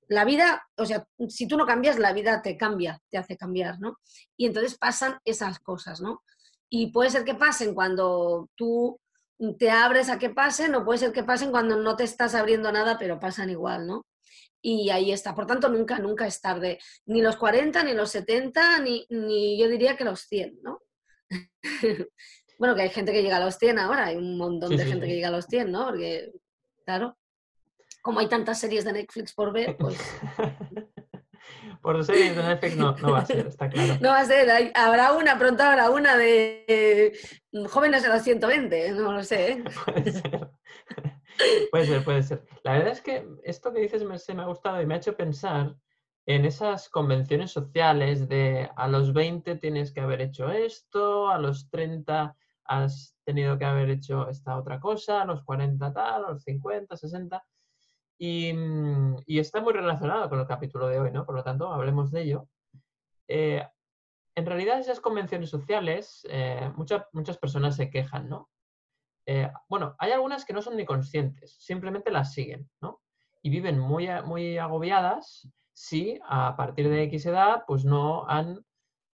Speaker 3: La vida, o sea, si tú no cambias, la vida te cambia, te hace cambiar, ¿no? Y entonces pasan esas cosas, ¿no? Y puede ser que pasen cuando tú te abres a que pasen, o puede ser que pasen cuando no te estás abriendo nada, pero pasan igual, ¿no? Y ahí está. Por tanto, nunca, nunca es tarde. Ni los 40, ni los 70, ni, ni yo diría que los 100, ¿no? bueno, que hay gente que llega a los 100 ahora, hay un montón de gente que llega a los 100, ¿no? Porque, claro, como hay tantas series de Netflix por ver, pues...
Speaker 1: por series de Netflix no, no va a ser, está claro.
Speaker 3: No va a ser, hay- habrá una, pronto habrá una de eh, jóvenes de los 120, no lo sé. ¿eh?
Speaker 1: Puede ser. Puede ser, puede ser. La verdad es que esto que dices me, me ha gustado y me ha hecho pensar en esas convenciones sociales de a los 20 tienes que haber hecho esto, a los 30 has tenido que haber hecho esta otra cosa, a los 40 tal, a los 50, 60. Y, mm, y está muy relacionado con el capítulo de hoy, ¿no? Por lo tanto, hablemos de ello. Eh, en realidad, esas convenciones sociales, eh, muchas personas se quejan, ¿no? Eh, bueno, hay algunas que no son ni conscientes, simplemente las siguen, ¿no? Y viven muy, muy agobiadas si a partir de X edad, pues no han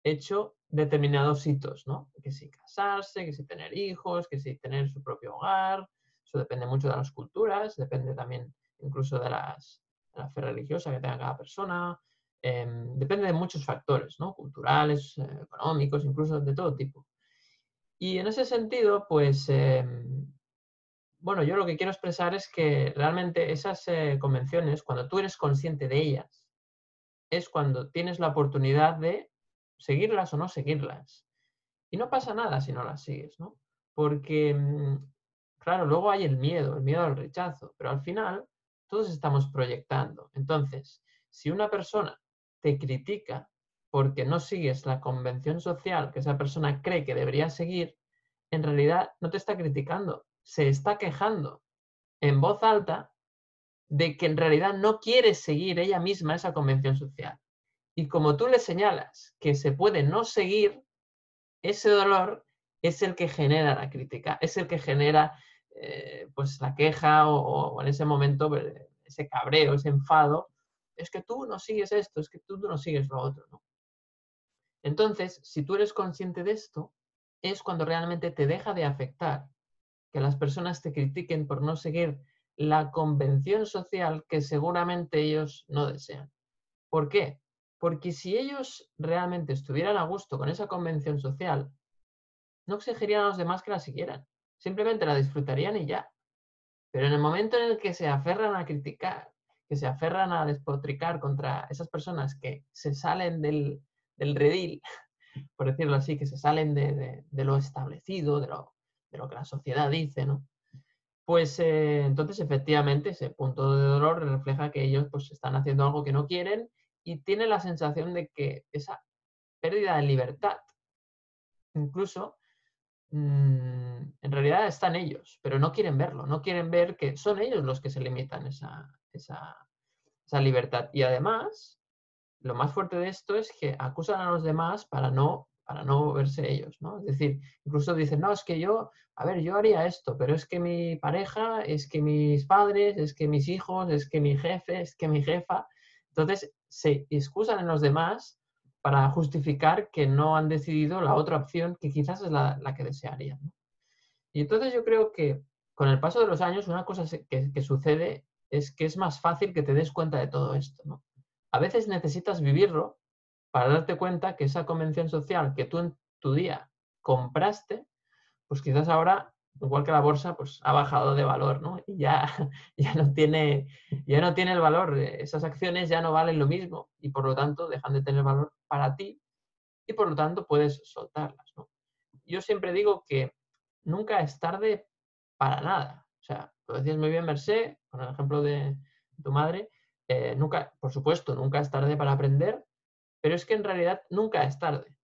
Speaker 1: hecho determinados hitos, ¿no? Que si casarse, que si tener hijos, que si tener su propio hogar, eso depende mucho de las culturas, depende también incluso de, las, de la fe religiosa que tenga cada persona, em, depende de muchos factores, ¿no? Culturales, eh, económicos, incluso de todo tipo. Y en ese sentido, pues, em, bueno, yo lo que quiero expresar es que realmente esas eh, convenciones, cuando tú eres consciente de ellas, es cuando tienes la oportunidad de seguirlas o no seguirlas. Y no pasa nada si no las sigues, ¿no? Porque, mm, claro, luego hay el miedo, el miedo al rechazo, pero al final todos estamos proyectando. Entonces, si una persona te critica porque no sigues la convención social que esa persona cree que debería seguir, en realidad no te está criticando, se está quejando en voz alta de que en realidad no quiere seguir ella misma esa convención social. Y como tú le señalas que se puede no seguir, ese dolor es el que genera la crítica, es el que genera eh, pues la queja o, o en ese momento eh, ese cabreo, ese enfado. Es que tú no sigues esto, es que tú no sigues lo otro. ¿no? Entonces, si tú eres consciente de esto, es cuando realmente te deja de afectar que las personas te critiquen por no seguir la convención social que seguramente ellos no desean. ¿Por qué? Porque si ellos realmente estuvieran a gusto con esa convención social, no exigirían a los demás que la siguieran. Simplemente la disfrutarían y ya. Pero en el momento en el que se aferran a criticar, que se aferran a despotricar contra esas personas que se salen del, del redil, por decirlo así, que se salen de, lo establecido, de lo, de lo que la sociedad dice, ¿no? Pues eh, entonces efectivamente ese punto de dolor refleja que ellos pues están haciendo algo que no quieren y tienen la sensación de que esa pérdida de libertad incluso mmm, en realidad están ellos, pero no quieren verlo, no quieren ver que son ellos los que se limitan esa, esa libertad. Y además, lo más fuerte de esto es que acusan a los demás para no para no verse ellos, ¿no? Es decir, incluso dicen, no, es que yo, a ver, yo haría esto, pero es que mi pareja, es que mis padres, es que mis hijos, es que mi jefe, es que mi jefa. Entonces, se excusan en los demás para justificar que no han decidido la otra opción que quizás es la, la que desearían. Y entonces yo creo que con el paso de los años, una cosa que, que sucede es que es más fácil que te des cuenta de todo esto, ¿no? A veces necesitas vivirlo para darte cuenta que esa convención social que tú en tu día compraste, pues quizás ahora, igual que la bolsa, pues ha bajado de valor, ¿no? Y ya, ya, no, tiene, ya no tiene el valor, esas acciones ya no valen lo mismo y por lo tanto dejan de tener valor para ti y por lo tanto puedes soltarlas. Yo siempre digo que nunca es tarde para nada. O sea, lo decías muy bien, Mercé, con el ejemplo de tu madre, eh, nunca, por supuesto, nunca es tarde para aprender, pero es que en realidad nunca es tarde.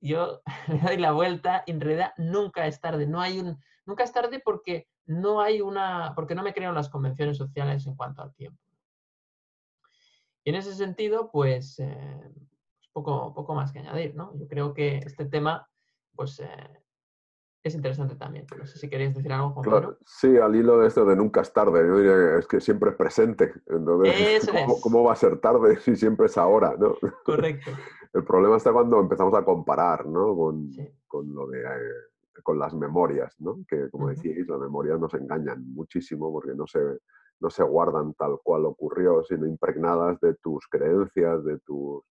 Speaker 1: Yo le doy la vuelta, en realidad nunca es tarde. No hay un, nunca es tarde porque no hay una, porque no me creo las convenciones sociales en cuanto al tiempo. Y en ese sentido, pues, eh, poco, poco más que añadir, ¿no? Yo creo que este tema, pues, eh, es interesante también. No sé si queréis decir algo, Juan
Speaker 2: Claro,
Speaker 1: Pablo.
Speaker 2: sí, al hilo de esto de nunca es tarde, yo diría que es que siempre es presente. Entonces, ¿cómo, cómo va a ser tarde si siempre es ahora? ¿no?
Speaker 1: Correcto.
Speaker 2: El problema está cuando empezamos a comparar ¿no? con,
Speaker 1: Sí.
Speaker 2: con lo de, eh, con las memorias, ¿no? que como decíais, las memorias nos engañan muchísimo porque no se, no se guardan tal cual ocurrió, sino impregnadas de tus creencias, de tus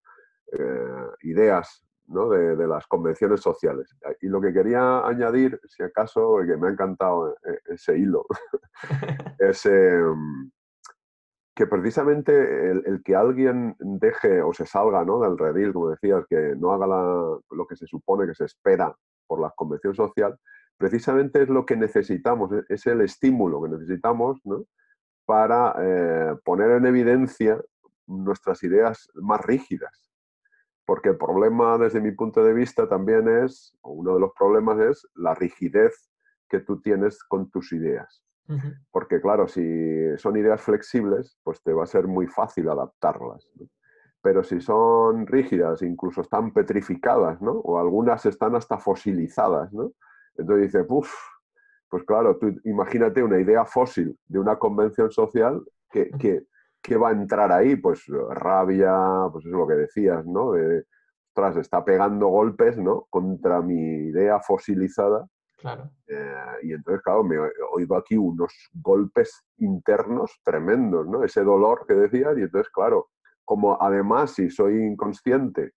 Speaker 2: eh, ideas, ¿no? de, de las convenciones sociales. Y lo que quería añadir, si acaso, que me ha encantado eh, ese hilo, es, eh, que precisamente el, que alguien deje o se salga ¿no? del redil, como decías, que no haga lo que se supone que se espera por la convención social, precisamente es lo que necesitamos, e, es el estímulo que necesitamos para eh, poner en evidencia nuestras ideas más rígidas. Porque el problema, desde mi punto de vista, también es, o uno de los problemas es la rigidez que tú tienes con tus ideas. Porque claro, si son ideas flexibles, pues te va a ser muy fácil adaptarlas. Pero si son rígidas, incluso están petrificadas, ¿no? O algunas están hasta fosilizadas, ¿no? Entonces dices, uff, pues claro, tú imagínate una idea fósil de una convención social que, que, va a entrar ahí, pues rabia, pues eso es lo que decías, ¿no? De, ostras, está pegando golpes, ¿no? Contra mi idea fosilizada
Speaker 1: Claro.
Speaker 2: Eh, y entonces, claro, me oído aquí unos golpes internos tremendos, ¿no? Ese dolor que decías, y entonces, claro, como además si soy inconsciente,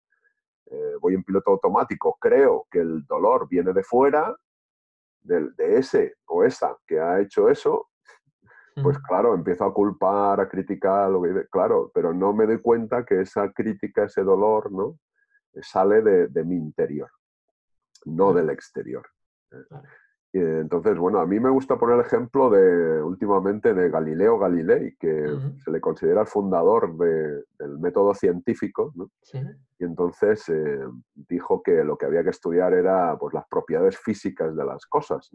Speaker 2: eh, voy en piloto automático, creo que el dolor viene de fuera, de, de ese o esa que ha hecho eso, pues claro, empiezo a culpar, a criticar, lo que claro, pero no me doy cuenta que esa crítica, ese dolor, ¿no? Sale de, de mi interior, no del exterior. Entonces, bueno, a mí me gusta poner el ejemplo de últimamente de Galileo Galilei, que se le considera el fundador del método científico, y entonces eh, dijo que lo que había que estudiar era pues, las propiedades físicas de las cosas.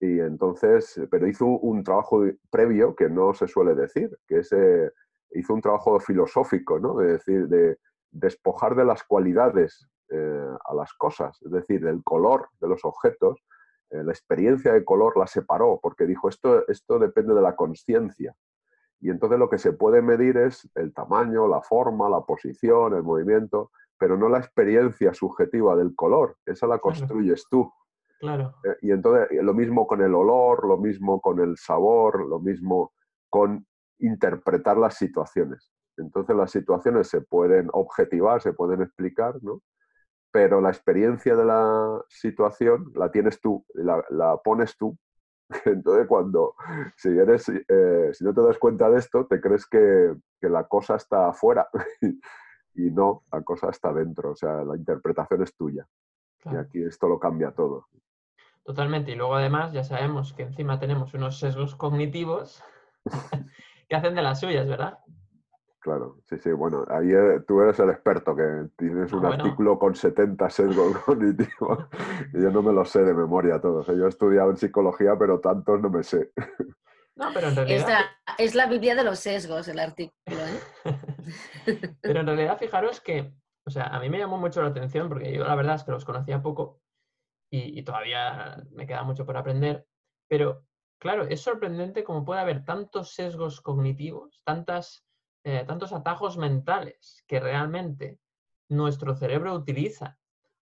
Speaker 2: Y entonces, pero hizo un trabajo previo que no se suele decir, que es, hizo un trabajo filosófico, ¿no? de decir, de despojar de las cualidades eh, a las cosas, es decir, el color de los objetos, eh, la experiencia de color la separó, porque dijo, esto, esto depende de la conciencia. Y entonces lo que se puede medir es el tamaño, la forma, la posición, el movimiento, pero no la experiencia subjetiva del color, esa la construyes tú.
Speaker 1: Claro.
Speaker 2: Eh, y entonces lo mismo con el olor, lo mismo con el sabor, lo mismo con interpretar las situaciones. Entonces las situaciones se pueden objetivar, se pueden explicar, ¿no? Pero la experiencia de la situación la tienes tú, la, pones tú. Entonces, cuando, si, eres, eh, si no te das cuenta de esto, te crees que, la cosa está afuera y no, la cosa está dentro, o sea, la interpretación es tuya. Y aquí esto lo cambia todo.
Speaker 1: Totalmente, y luego además ya sabemos que encima tenemos unos sesgos cognitivos que hacen de las suyas, ¿verdad?
Speaker 2: Claro, sí, sí, bueno, ahí eh, tú eres el experto, que tienes un artículo con 70 sesgos cognitivos, y yo no me lo sé de memoria todos. Yo he estudiado en psicología, pero tantos no me sé.
Speaker 1: No, pero en realidad...
Speaker 3: es la Biblia de los sesgos, el artículo, ¿eh?
Speaker 1: pero en realidad, fijaros que, o sea, a mí me llamó mucho la atención, porque yo la verdad es que los conocía poco, y, y todavía me queda mucho por aprender, pero claro, es sorprendente cómo puede haber tantos sesgos cognitivos, tantas eh, tantos atajos mentales que realmente nuestro cerebro utiliza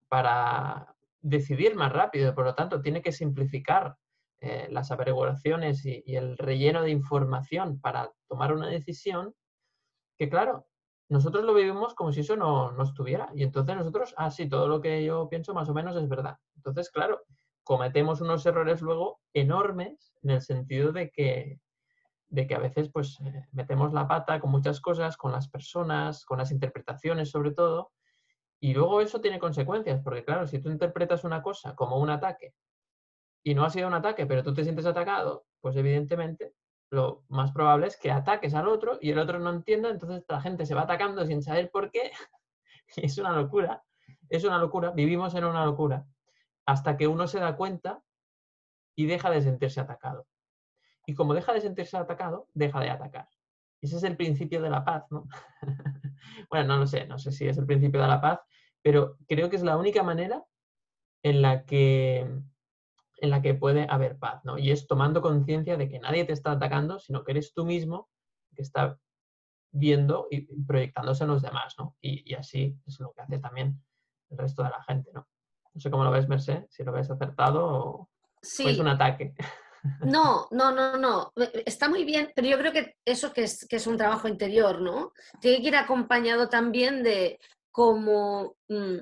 Speaker 1: para decidir más rápido, por lo tanto tiene que simplificar eh, las averiguaciones y, el relleno de información para tomar una decisión, que claro, nosotros lo vivimos como si eso no, no estuviera. Y entonces nosotros, ah, sí, todo lo que yo pienso más o menos es verdad. Entonces, claro, cometemos unos errores luego enormes en el sentido de que de que a veces pues eh, metemos la pata con muchas cosas, con las personas, con las interpretaciones sobre todo, y luego eso tiene consecuencias, porque claro, si tú interpretas una cosa como un ataque y no ha sido un ataque, pero tú te sientes atacado, pues evidentemente lo más probable es que ataques al otro y el otro no entienda, entonces la gente se va atacando sin saber por qué. es una locura, es una locura, vivimos en una locura, hasta que uno se da cuenta y deja de sentirse atacado. Y como deja de sentirse atacado, deja de atacar. Ese es el principio de la paz, ¿no? bueno, no lo sé, no sé si es el principio de la paz, pero creo que es la única manera en la que, en la que puede haber paz, ¿no? Y es tomando conciencia de que nadie te está atacando, sino que eres tú mismo que está viendo y proyectándose en los demás, ¿no? Y, así es lo que hace también el resto de la gente, ¿no? No sé cómo lo ves, Merced, si lo ves acertado o, es un ataque.
Speaker 3: No, no, no, no. Está muy bien, pero yo creo que eso que es, que es un trabajo interior, ¿no? Tiene que ir acompañado también de como, mm,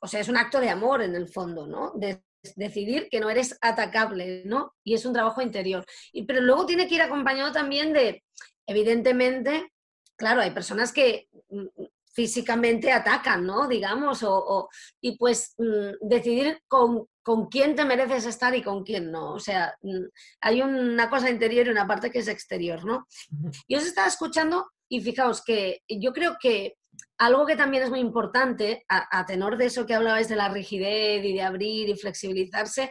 Speaker 3: o sea, es un acto de amor en el fondo, ¿no? De decidir que no eres atacable, ¿no? Y es un trabajo interior. Y, pero luego tiene que ir acompañado también de, evidentemente, claro, hay personas que mm, físicamente atacan, ¿no? Digamos, o, y pues mm, decidir con, con, quién te mereces estar y con quién no. O sea, mm, hay una cosa interior y una parte que es exterior, ¿no? Yo os estaba escuchando y fijaos que yo creo que algo que también es muy importante, a, tenor de eso que hablabais de la rigidez y de abrir y flexibilizarse,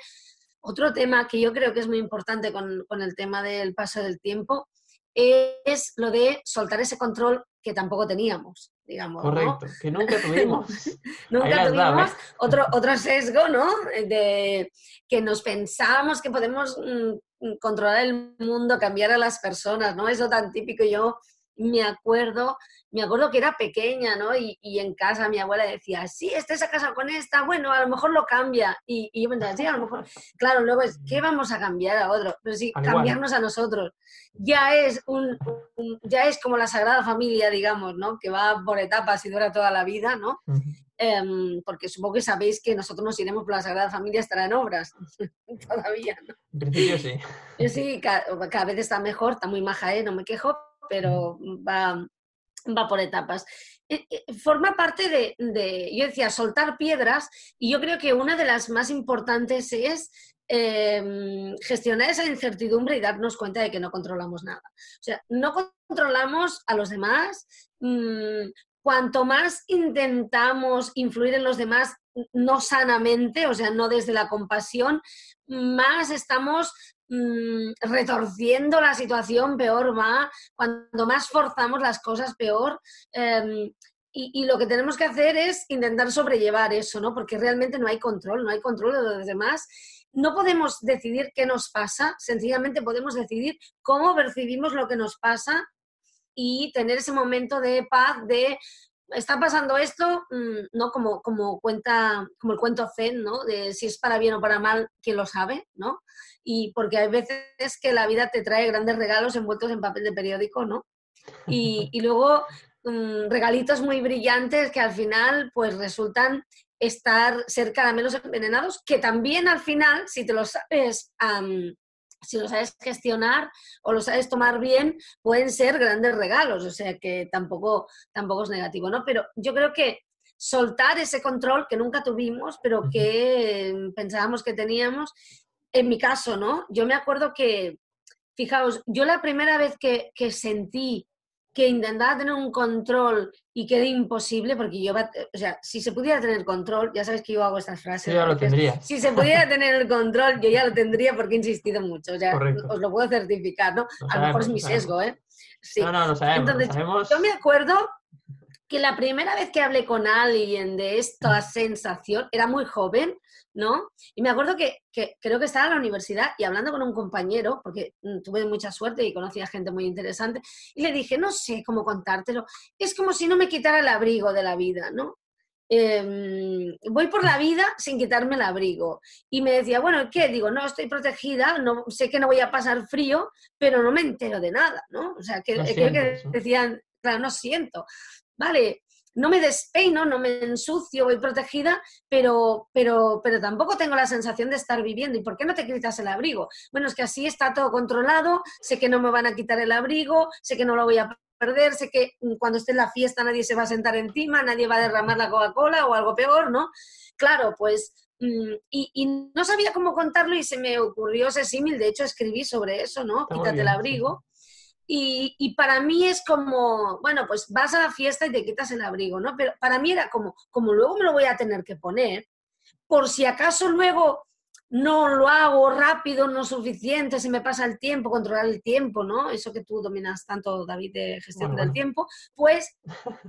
Speaker 3: otro tema que yo creo que es muy importante con, con el tema del paso del tiempo es lo de soltar ese control que tampoco teníamos, digamos.
Speaker 1: Correcto, que nunca tuvimos.
Speaker 3: nunca tuvimos otro, otro sesgo, ¿no? De que nos pensábamos que podemos mm, controlar el mundo, cambiar a las personas, ¿no? Eso tan típico. Yo me acuerdo, me acuerdo que era pequeña, ¿no? Y, en casa mi abuela decía, sí, esta a casa con esta, bueno, a lo mejor lo cambia. Y, yo me decía, sí, a lo mejor, claro, luego es, ¿qué vamos a cambiar a otro? Pero sí, cambiarnos a nosotros. Ya es, un, ya es como la Sagrada Familia, digamos, ¿no? Que va por etapas y dura toda la vida, ¿no? Em, porque supongo que sabéis que nosotros nos iremos por la Sagrada Familia, estará en obras todavía, ¿no?
Speaker 1: En principio sí.
Speaker 3: Sí, cada, cada, vez está mejor, está muy maja, ¿eh? No me quejo, pero va, va por etapas. Eh, eh, forma parte de, yo decía, soltar piedras y yo creo que una de las más importantes es em, gestionar esa incertidumbre y darnos cuenta de que no controlamos nada. O sea, no controlamos a los demás. Mm, cuanto más intentamos influir en los demás no sanamente, o sea, no desde la compasión, más estamos Mm, retorciendo la situación, peor va. Cuando más forzamos las cosas, peor. Em, y, lo que tenemos que hacer es intentar sobrellevar eso, ¿no? Porque realmente no hay control, no hay control de los demás. No podemos decidir qué nos pasa, sencillamente podemos decidir cómo percibimos lo que nos pasa y tener ese momento de paz, de está pasando esto, mm, ¿no? Como, como cuenta, como el cuento Zen, ¿no? De si es para bien o para mal, quién lo sabe, ¿no? Y porque hay veces que la vida te trae grandes regalos envueltos en papel de periódico, ¿no? Y, luego mm, regalitos muy brillantes que al final, pues resultan estar ser caramelos envenenados, que también al final, si te lo sabes si lo sabes gestionar o lo sabes tomar bien, pueden ser grandes regalos, o sea que tampoco, tampoco es negativo, ¿no? Pero yo creo que soltar ese control que nunca tuvimos, pero que pensábamos que teníamos, en mi caso, ¿no? Yo me acuerdo que, fijaos, yo la primera vez que, que sentí que intentaba tener un control y quede imposible, porque yo, o sea, si se pudiera tener control, ya sabes que yo hago estas frases.
Speaker 1: ya lo tendría.
Speaker 3: Si se pudiera tener el control, yo ya lo tendría porque he insistido mucho. O sea, os lo puedo certificar, ¿no? a lo mejor es mi sesgo, ¿eh?
Speaker 1: Sí. No, no, lo sabemos, Entonces,
Speaker 3: Yo me acuerdo que la primera vez que hablé con alguien de esta sensación, era muy joven, ¿no? Y me acuerdo que, creo que estaba en la universidad y hablando con un compañero, porque mm, tuve mucha suerte y conocí a gente muy interesante, y le dije, no sé cómo contártelo, es como si no me quitara el abrigo de la vida, ¿no? Em, voy por la vida sin quitarme el abrigo. Y me decía, bueno, ¿qué? Digo, no, estoy protegida, no, sé que no voy a pasar frío, pero no me entero de nada, ¿no? O sea, que, creo que decían, claro, no siento vale, no me despeino, no me ensucio, voy protegida, pero, pero, pero tampoco tengo la sensación de estar viviendo. ¿Y por qué no te quitas el abrigo? Bueno, es que así está todo controlado, sé que no me van a quitar el abrigo, sé que no lo voy a perder, sé que cuando esté en la fiesta nadie se va a sentar encima, nadie va a derramar la Coca-Cola o algo peor, ¿no? Claro, pues, mm, y, y, no sabía cómo contarlo y se me ocurrió ese símil, de hecho escribí sobre eso, ¿no? Quítate el abrigo. Y, para mí es como, bueno, pues vas a la fiesta y te quitas el abrigo, ¿no? Pero para mí era como, como luego me lo voy a tener que poner, por si acaso luego no lo hago rápido, no suficiente, se me pasa el tiempo, controlar el tiempo, ¿no? Eso que tú dominas tanto, David, de gestión del tiempo, pues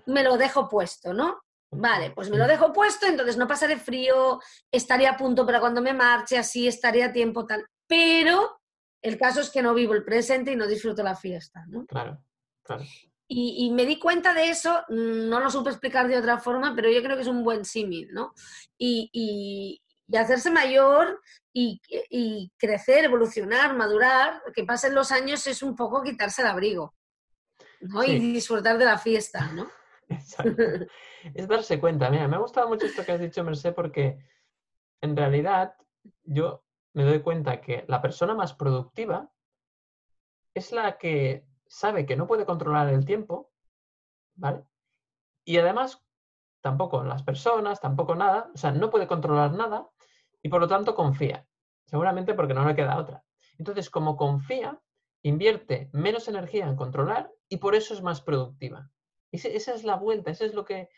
Speaker 3: me lo dejo puesto, ¿no? Vale, pues me lo dejo puesto, entonces no pasaré frío, estaré a punto para cuando me marche, así estaré a tiempo tal. Pero el caso es que no vivo el presente y no disfruto la fiesta, ¿no?
Speaker 1: Claro, claro.
Speaker 3: Y, me di cuenta de eso, no lo supe explicar de otra forma, pero yo creo que es un buen símil, ¿no? Y, hacerse mayor y, crecer, evolucionar, madurar, que pasen los años es un poco quitarse el abrigo, ¿no? Y disfrutar de la fiesta, ¿no?
Speaker 1: es darse cuenta. Mira, me ha gustado mucho esto que has dicho, Merced, porque en realidad yo me doy cuenta que la persona más productiva es la que sabe que no puede controlar el tiempo, ¿vale? Y además, tampoco las personas, tampoco nada, o sea, no puede controlar nada y por lo tanto confía, seguramente porque no le queda otra. Entonces, como confía, invierte menos energía en controlar y por eso es más productiva. esa es la vuelta, eso es lo que,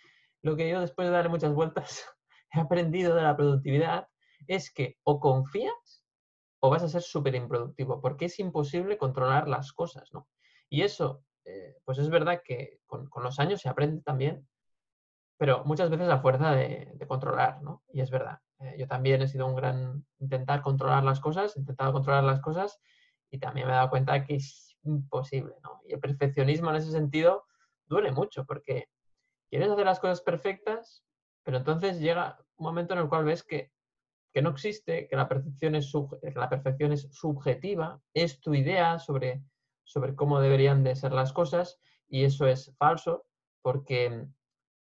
Speaker 1: lo que yo después de darle muchas vueltas he aprendido de la productividad, es que o confías o vas a ser súper improductivo, porque es imposible controlar las cosas, ¿no? Y eso, eh, pues es verdad que con, los años se aprende también, pero muchas veces a fuerza de, controlar, ¿no? Y es verdad. Eh, yo también he sido un gran intentar controlar las cosas, intentado controlar las cosas y también me he dado cuenta que es imposible, ¿no? Y el perfeccionismo en ese sentido duele mucho porque quieres hacer las cosas perfectas, pero entonces llega un momento en el cual ves que, no existe, que la, percepción es la perfección es subjetiva, es tu idea sobre, sobre cómo deberían de ser las cosas y eso es falso porque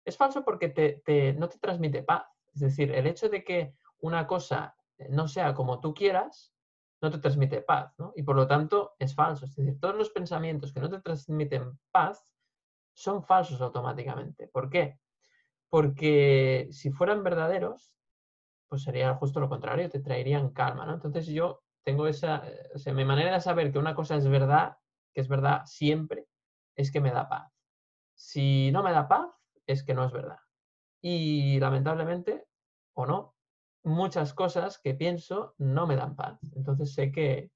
Speaker 1: es falso porque te, no te transmite paz. Es decir, el hecho de que una cosa no sea como tú quieras no te transmite paz, ¿no? Y por lo tanto es falso. Es decir, todos los pensamientos que no te transmiten paz son falsos automáticamente. ¿Por qué? Porque si fueran verdaderos, pues sería justo lo contrario, te traerían calma, ¿no? Entonces yo tengo esa, o sea, mi manera de saber que una cosa es verdad, que es verdad siempre, es que me da paz. Si no me da paz, es que no es verdad. Y lamentablemente, o no, muchas cosas que pienso no me dan paz. Entonces sé que,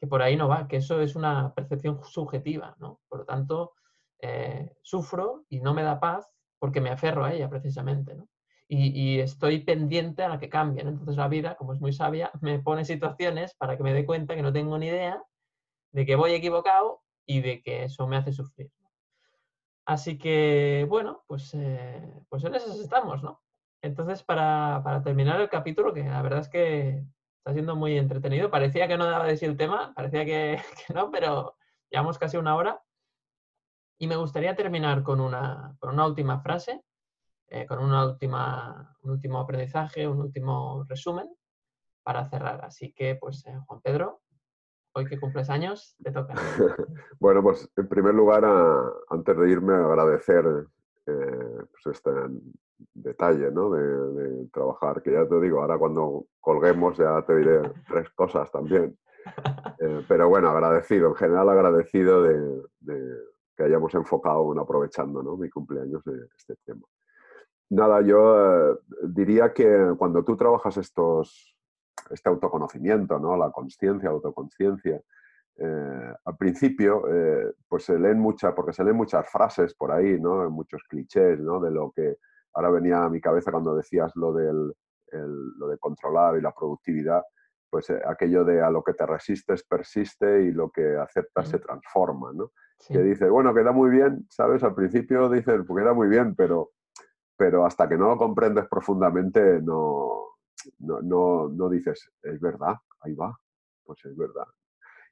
Speaker 1: que por ahí no va, que eso es una percepción subjetiva, ¿no? Por lo tanto, eh, sufro y no me da paz porque me aferro a ella precisamente, ¿no? Y, estoy pendiente a la que cambien. Entonces la vida, como es muy sabia, me pone situaciones para que me dé cuenta que no tengo ni idea de que voy equivocado y de que eso me hace sufrir. Así que, bueno, pues, eh, pues en eso estamos, ¿no? Entonces, para, terminar el capítulo, que la verdad es que está siendo muy entretenido, parecía que no daba de sí el tema, parecía que, que no, pero llevamos casi una hora. Y me gustaría terminar con una, una última frase, eh, con una última, un último aprendizaje, un último resumen para cerrar. Así que, pues, eh, Juan Pedro, hoy que cumples años, te toca.
Speaker 2: bueno, pues en primer lugar, antes de irme, agradecer eh, pues este detalle ¿no? de, de, trabajar, que ya te digo, ahora cuando colguemos ya te diré tres cosas también. pero bueno, agradecido, en general agradecido de, que hayamos enfocado en aprovechando ¿no? mi cumpleaños de este tema. Nada, yo eh, diría que cuando tú trabajas estos, este autoconocimiento, ¿no? la conciencia, autoconciencia, eh, al principio eh, pues se leen muchas, porque se leen muchas frases por ahí, ¿no? muchos clichés ¿no? de lo que ahora venía a mi cabeza cuando decías lo, del, lo de controlar y la productividad, pues aquello de a lo que te resistes persiste y lo que aceptas se transforma, ¿no? que dice, bueno, queda muy bien, ¿sabes? Al principio dices, pues queda muy bien, pero, pero hasta que no lo comprendes profundamente no, no, no, dices, es verdad, ahí va, pues es verdad.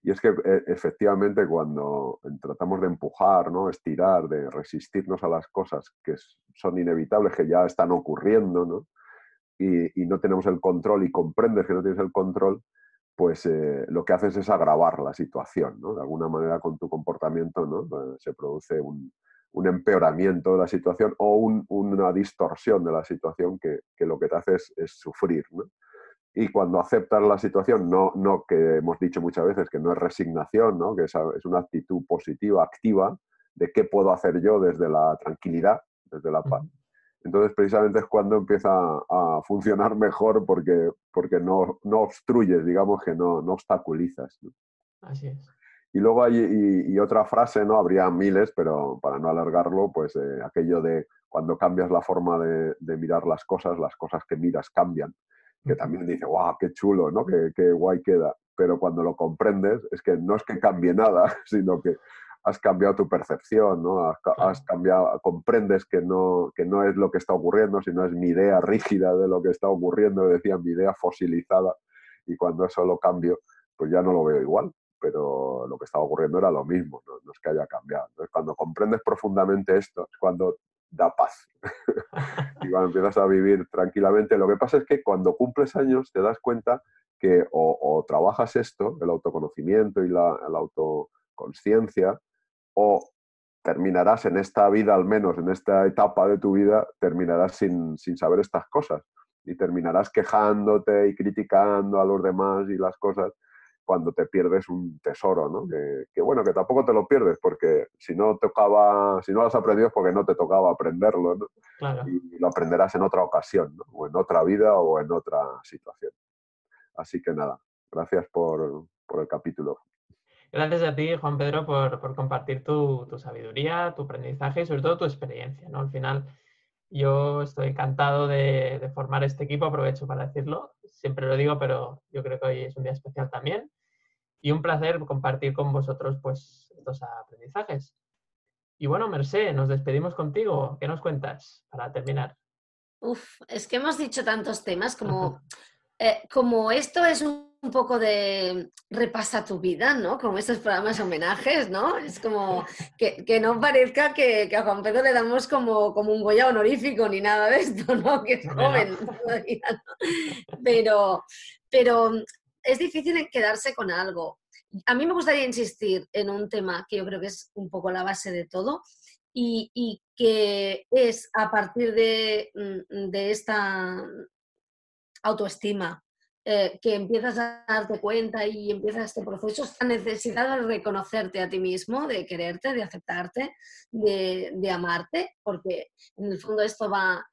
Speaker 2: Y es que e, efectivamente cuando tratamos de empujar, ¿no? estirar, de resistirnos a las cosas que son inevitables, que ya están ocurriendo, ¿no? Y, no tenemos el control y comprendes que no tienes el control, pues eh, lo que haces es agravar la situación, ¿no? De alguna manera con tu comportamiento, ¿no? Pues, se produce un, empeoramiento de la situación o una distorsión de la situación que, lo que te hace es, sufrir, Y cuando aceptas la situación, no, no que hemos dicho muchas veces que no es resignación, ¿no? que es, es una actitud positiva, activa, de qué puedo hacer yo desde la tranquilidad, desde la paz, entonces, precisamente es cuando empieza a funcionar mejor porque, porque no, no obstruyes, digamos que no, no obstaculizas.
Speaker 1: Así es.
Speaker 2: Y luego hay y, otra frase, ¿no? Habría miles, pero para no alargarlo, pues eh, aquello de cuando cambias la forma de, de, mirar las cosas, las cosas que miras cambian. Que también dice, guau, qué chulo, ¿no? Qué, qué guay queda. Pero cuando lo comprendes, es que no es que cambie nada, sino que has cambiado tu percepción, ¿no? Has, cambiado, comprendes que no, que no es lo que está ocurriendo, sino es mi idea rígida de lo que está ocurriendo, decía mi idea fosilizada, y cuando eso lo cambio, pues ya no lo veo igual, pero lo que estaba ocurriendo era lo mismo, no, es que haya cambiado. Entonces, cuando comprendes profundamente esto, es cuando da paz. y cuando empiezas a vivir tranquilamente, lo que pasa es que cuando cumples años te das cuenta que o, trabajas esto, el autoconocimiento y la, la autoconsciencia, o terminarás en esta vida, al menos en esta etapa de tu vida, terminarás sin, sin, saber estas cosas y terminarás quejándote y criticando a los demás y las cosas cuando te pierdes un tesoro, ¿no? Que, bueno, que tampoco te lo pierdes porque si no tocaba, si no lo has aprendido es porque no te tocaba aprenderlo, ¿no? Y, lo aprenderás en otra ocasión, ¿no? o en otra vida o en otra situación. Así que nada, gracias por, por el capítulo.
Speaker 1: Gracias a ti, Juan Pedro, por, por compartir tu, tu, sabiduría, tu aprendizaje y sobre todo tu experiencia, ¿no? Al final, yo estoy encantado de, de formar este equipo, aprovecho para decirlo, siempre lo digo, pero yo creo que hoy es un día especial también y un placer compartir con vosotros pues estos aprendizajes. Y bueno, Merced, nos despedimos contigo. ¿Qué nos cuentas para terminar?
Speaker 3: Uf, es que hemos dicho tantos temas como, eh, como esto es un, poco de repasa tu vida, ¿no? Como estos programas homenajes, ¿no? Es como que, que no parezca que, que, a Juan Pedro le damos como, como un Goya honorífico ni nada de esto, ¿no? Que es joven todavía, ¿no? Pero, pero es difícil quedarse con algo. A mí me gustaría insistir en un tema que yo creo que es un poco la base de todo y, que es a partir de, mm, esta autoestima eh, que empiezas a darte cuenta y empiezas este proceso, esta necesidad de reconocerte a ti mismo, de quererte, de aceptarte, de, de amarte, porque en el fondo esto va,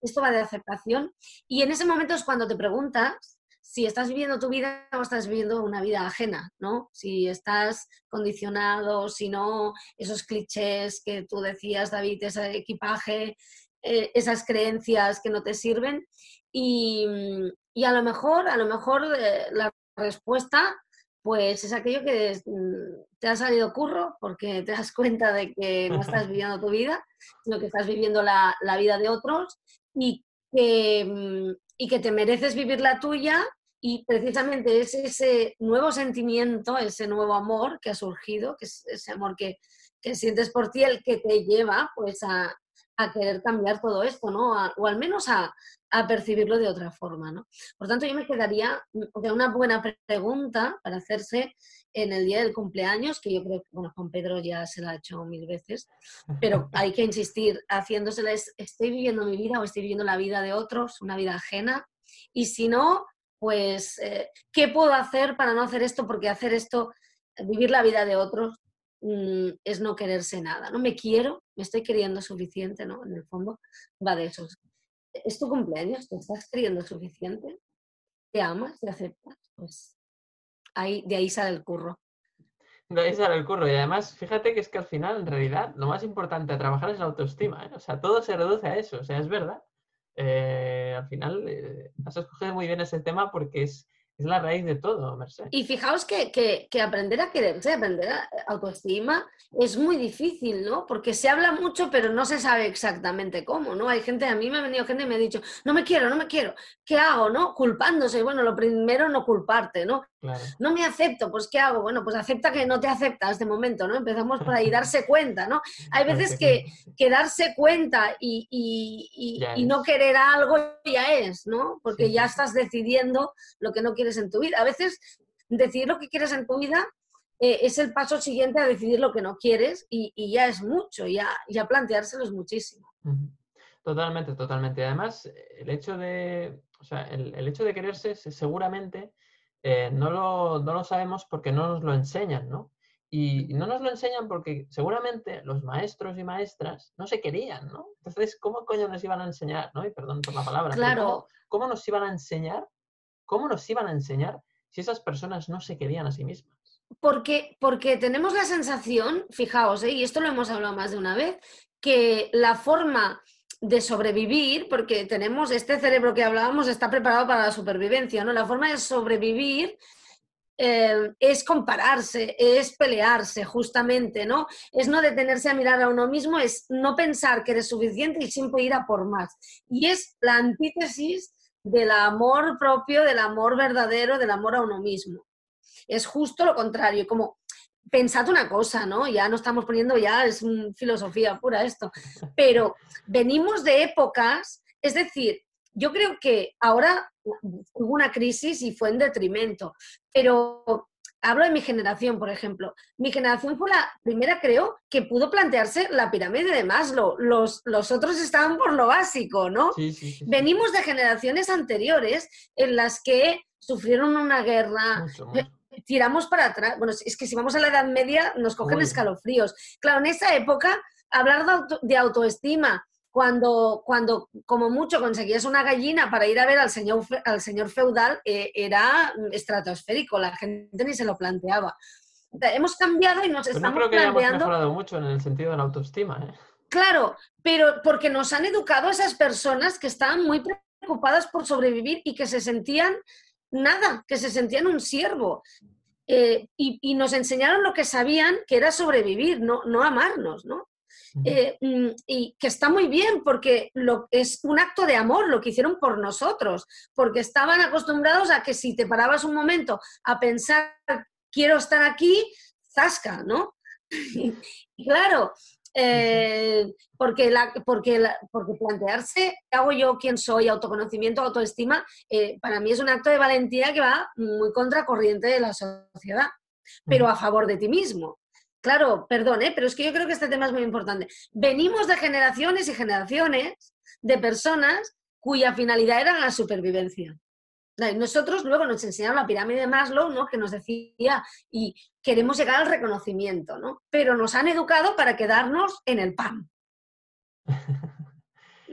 Speaker 3: esto va de aceptación. Y en ese momento es cuando te preguntas si estás viviendo tu vida o estás viviendo una vida ajena, ¿no? Si estás condicionado, si no, esos clichés que tú decías, David, ese equipaje, eh, esas creencias que no te sirven. Y, a lo mejor, a lo mejor eh, la respuesta pues es aquello que mm, te ha salido curro porque te das cuenta de que no estás viviendo tu vida, sino que estás viviendo la, la vida de otros y que, mm, y que te mereces vivir la tuya y precisamente es ese nuevo sentimiento, ese nuevo amor que ha surgido, que es ese amor que, que sientes por ti, el que te lleva pues a, a querer cambiar todo esto, ¿no? o al menos a, a, percibirlo de otra forma, ¿no? Por tanto, yo me quedaría de una buena pregunta para hacerse en el día del cumpleaños, que yo creo que, bueno, Juan Pedro ya se la ha hecho mil veces, pero hay que insistir haciéndosela, ¿estoy viviendo mi vida o estoy viviendo la vida de otros, una vida ajena? Y si no, pues, eh, ¿qué puedo hacer para no hacer esto? Porque hacer esto, vivir la vida de otros, mm, es no quererse nada. No me quiero, me estoy queriendo suficiente, ¿no? En el fondo va de eso. Es tu cumpleaños, te estás queriendo suficiente, te amas, te aceptas, pues ahí, de ahí sale el curro.
Speaker 1: De ahí sale el curro. Y además, fíjate que es que al final, en realidad, lo más importante a trabajar es la autoestima. ¿eh? O sea, todo se reduce a eso. O sea, es verdad. Eh, al final eh, has escogido muy bien ese tema porque es, es la raíz de todo, Mercedes.
Speaker 3: Y fijaos que, que, que, aprender a quererse, aprender a autoestima, es muy difícil, ¿no? Porque se habla mucho, pero no se sabe exactamente cómo, ¿no? Hay gente, a mí me ha venido gente y me ha dicho, no me quiero, no me quiero, ¿qué hago, no? Culpándose. Bueno, lo primero, no culparte, ¿no? No me acepto, pues ¿qué hago? Bueno, pues acepta que no te aceptas de momento, ¿no? Empezamos por ahí, darse cuenta, ¿no? Hay veces que, que darse cuenta y, y, y, no querer algo ya es, ¿no? Porque ya estás decidiendo lo que no quieres en tu vida. A veces decidir lo que quieres en tu vida eh, es el paso siguiente a decidir lo que no quieres y, ya es mucho, ya, ya planteárselo es muchísimo.
Speaker 1: Totalmente, totalmente. Además, el hecho de, o sea, el, el hecho de quererse seguramente eh, no, lo, no, lo, sabemos porque no nos lo enseñan, ¿no? Y no nos lo enseñan porque seguramente los maestros y maestras no se querían, ¿no? Entonces, ¿cómo coño nos iban a enseñar, ¿no? Y perdón por la palabra.
Speaker 3: Claro.
Speaker 1: ¿cómo, nos iban a enseñar? ¿Cómo nos iban a enseñar si esas personas no se querían a sí mismas?
Speaker 3: Porque, porque tenemos la sensación, fijaos, ¿eh? y esto lo hemos hablado más de una vez, que la forma de sobrevivir, porque tenemos este cerebro que hablábamos, está preparado para la supervivencia, ¿no? La forma de sobrevivir eh, es compararse, es pelearse, justamente, ¿no? Es no detenerse a mirar a uno mismo, es no pensar que eres suficiente y siempre ir a por más. Y es la antítesis del amor propio, del amor verdadero, del amor a uno mismo. Es justo lo contrario, como pensad una cosa, ¿no? Ya no estamos poniendo, ya es filosofía pura esto, pero venimos de épocas, es decir, yo creo que ahora hubo una crisis y fue en detrimento, pero hablo de mi generación, por ejemplo. Mi generación fue la primera, creo, que pudo plantearse la pirámide de Maslow. Los, los otros estaban por lo básico, ¿no? Venimos de generaciones anteriores en las que sufrieron una guerra, tiramos para atrás. Bueno, es que si vamos a la Edad Media nos cogen escalofríos. Claro, en esa época, hablar de, autoestima, cuando, cuando como mucho conseguías una gallina para ir a ver al señor, al señor feudal, eh, era estratosférico, la gente ni se lo planteaba. Hemos cambiado y nos
Speaker 1: pues
Speaker 3: estamos
Speaker 1: no creo que
Speaker 3: hayamos
Speaker 1: mejorado mucho en el sentido de la autoestima. ¿eh?
Speaker 3: Claro, pero porque nos han educado esas personas que estaban muy preocupadas por sobrevivir y que se sentían nada, que se sentían un siervo. Eh, y, nos enseñaron lo que sabían, que era sobrevivir, no, no amarnos, ¿no? Eh, mm, y que está muy bien porque lo, es un acto de amor lo que hicieron por nosotros, porque estaban acostumbrados a que si te parabas un momento a pensar, quiero estar aquí, zasca, ¿no? y claro, eh, porque, la, porque, porque plantearse, ¿qué hago yo? ¿Quién soy? Autoconocimiento, autoestima, eh, para mí es un acto de valentía que va muy contracorriente de la sociedad, pero a favor de ti mismo. Claro, perdón, ¿eh? pero es que yo creo que este tema es muy importante. Venimos de generaciones y generaciones de personas cuya finalidad era la supervivencia. Nosotros luego nos enseñaron la pirámide de Maslow, ¿no? Que nos decía, y queremos llegar al reconocimiento, ¿no? Pero nos han educado para quedarnos en el pan.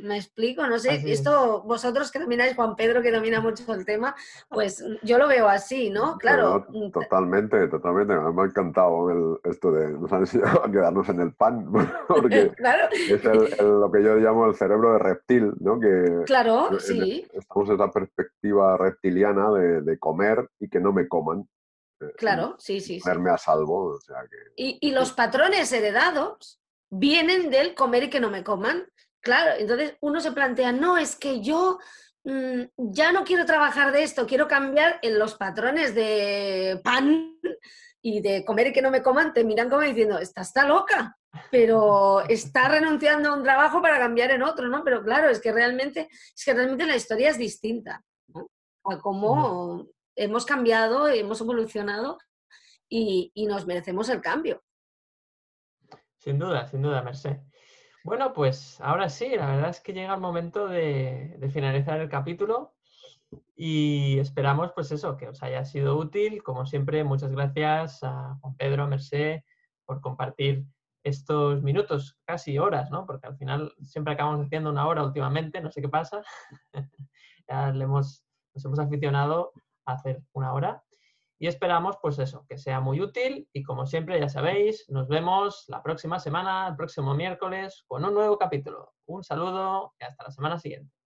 Speaker 3: Me explico, no sé, esto vosotros que domináis, Juan Pedro que domina mucho el tema, pues yo lo veo así, ¿no? Claro.
Speaker 2: Totalmente, totalmente. Me ha encantado esto de nos han enseñado a quedarnos en el pan, porque es lo que yo llamo el cerebro de reptil, ¿no? Que
Speaker 3: claro, sí.
Speaker 2: Estamos en esa perspectiva reptiliana de, comer y que no me coman.
Speaker 3: Eh, claro, sí, sí.
Speaker 2: Verme a salvo.
Speaker 3: y, y los patrones heredados vienen del comer y que no me coman. Claro, entonces uno se plantea, no, es que yo mm, ya no quiero trabajar de esto, quiero cambiar en los patrones de pan y de comer y que no me coman, te miran como diciendo, esta está loca, pero está renunciando a un trabajo para cambiar en otro, ¿no? Pero claro, es que realmente, es que realmente la historia es distinta, ¿no? A cómo hemos cambiado, hemos evolucionado y, y nos merecemos el cambio.
Speaker 1: Sin duda, sin duda, Merced. Bueno, pues ahora sí, la verdad es que llega el momento de, finalizar el capítulo y esperamos pues eso, que os haya sido útil. Como siempre, muchas gracias a Juan Pedro, a Mercé, por compartir estos minutos, casi horas, ¿no? Porque al final siempre acabamos haciendo una hora últimamente, no sé qué pasa. ya nos hemos aficionado a hacer una hora. Y esperamos, pues eso, que sea muy útil y como siempre, ya sabéis, nos vemos la próxima semana, el próximo miércoles, con un nuevo capítulo. Un saludo y hasta la semana siguiente.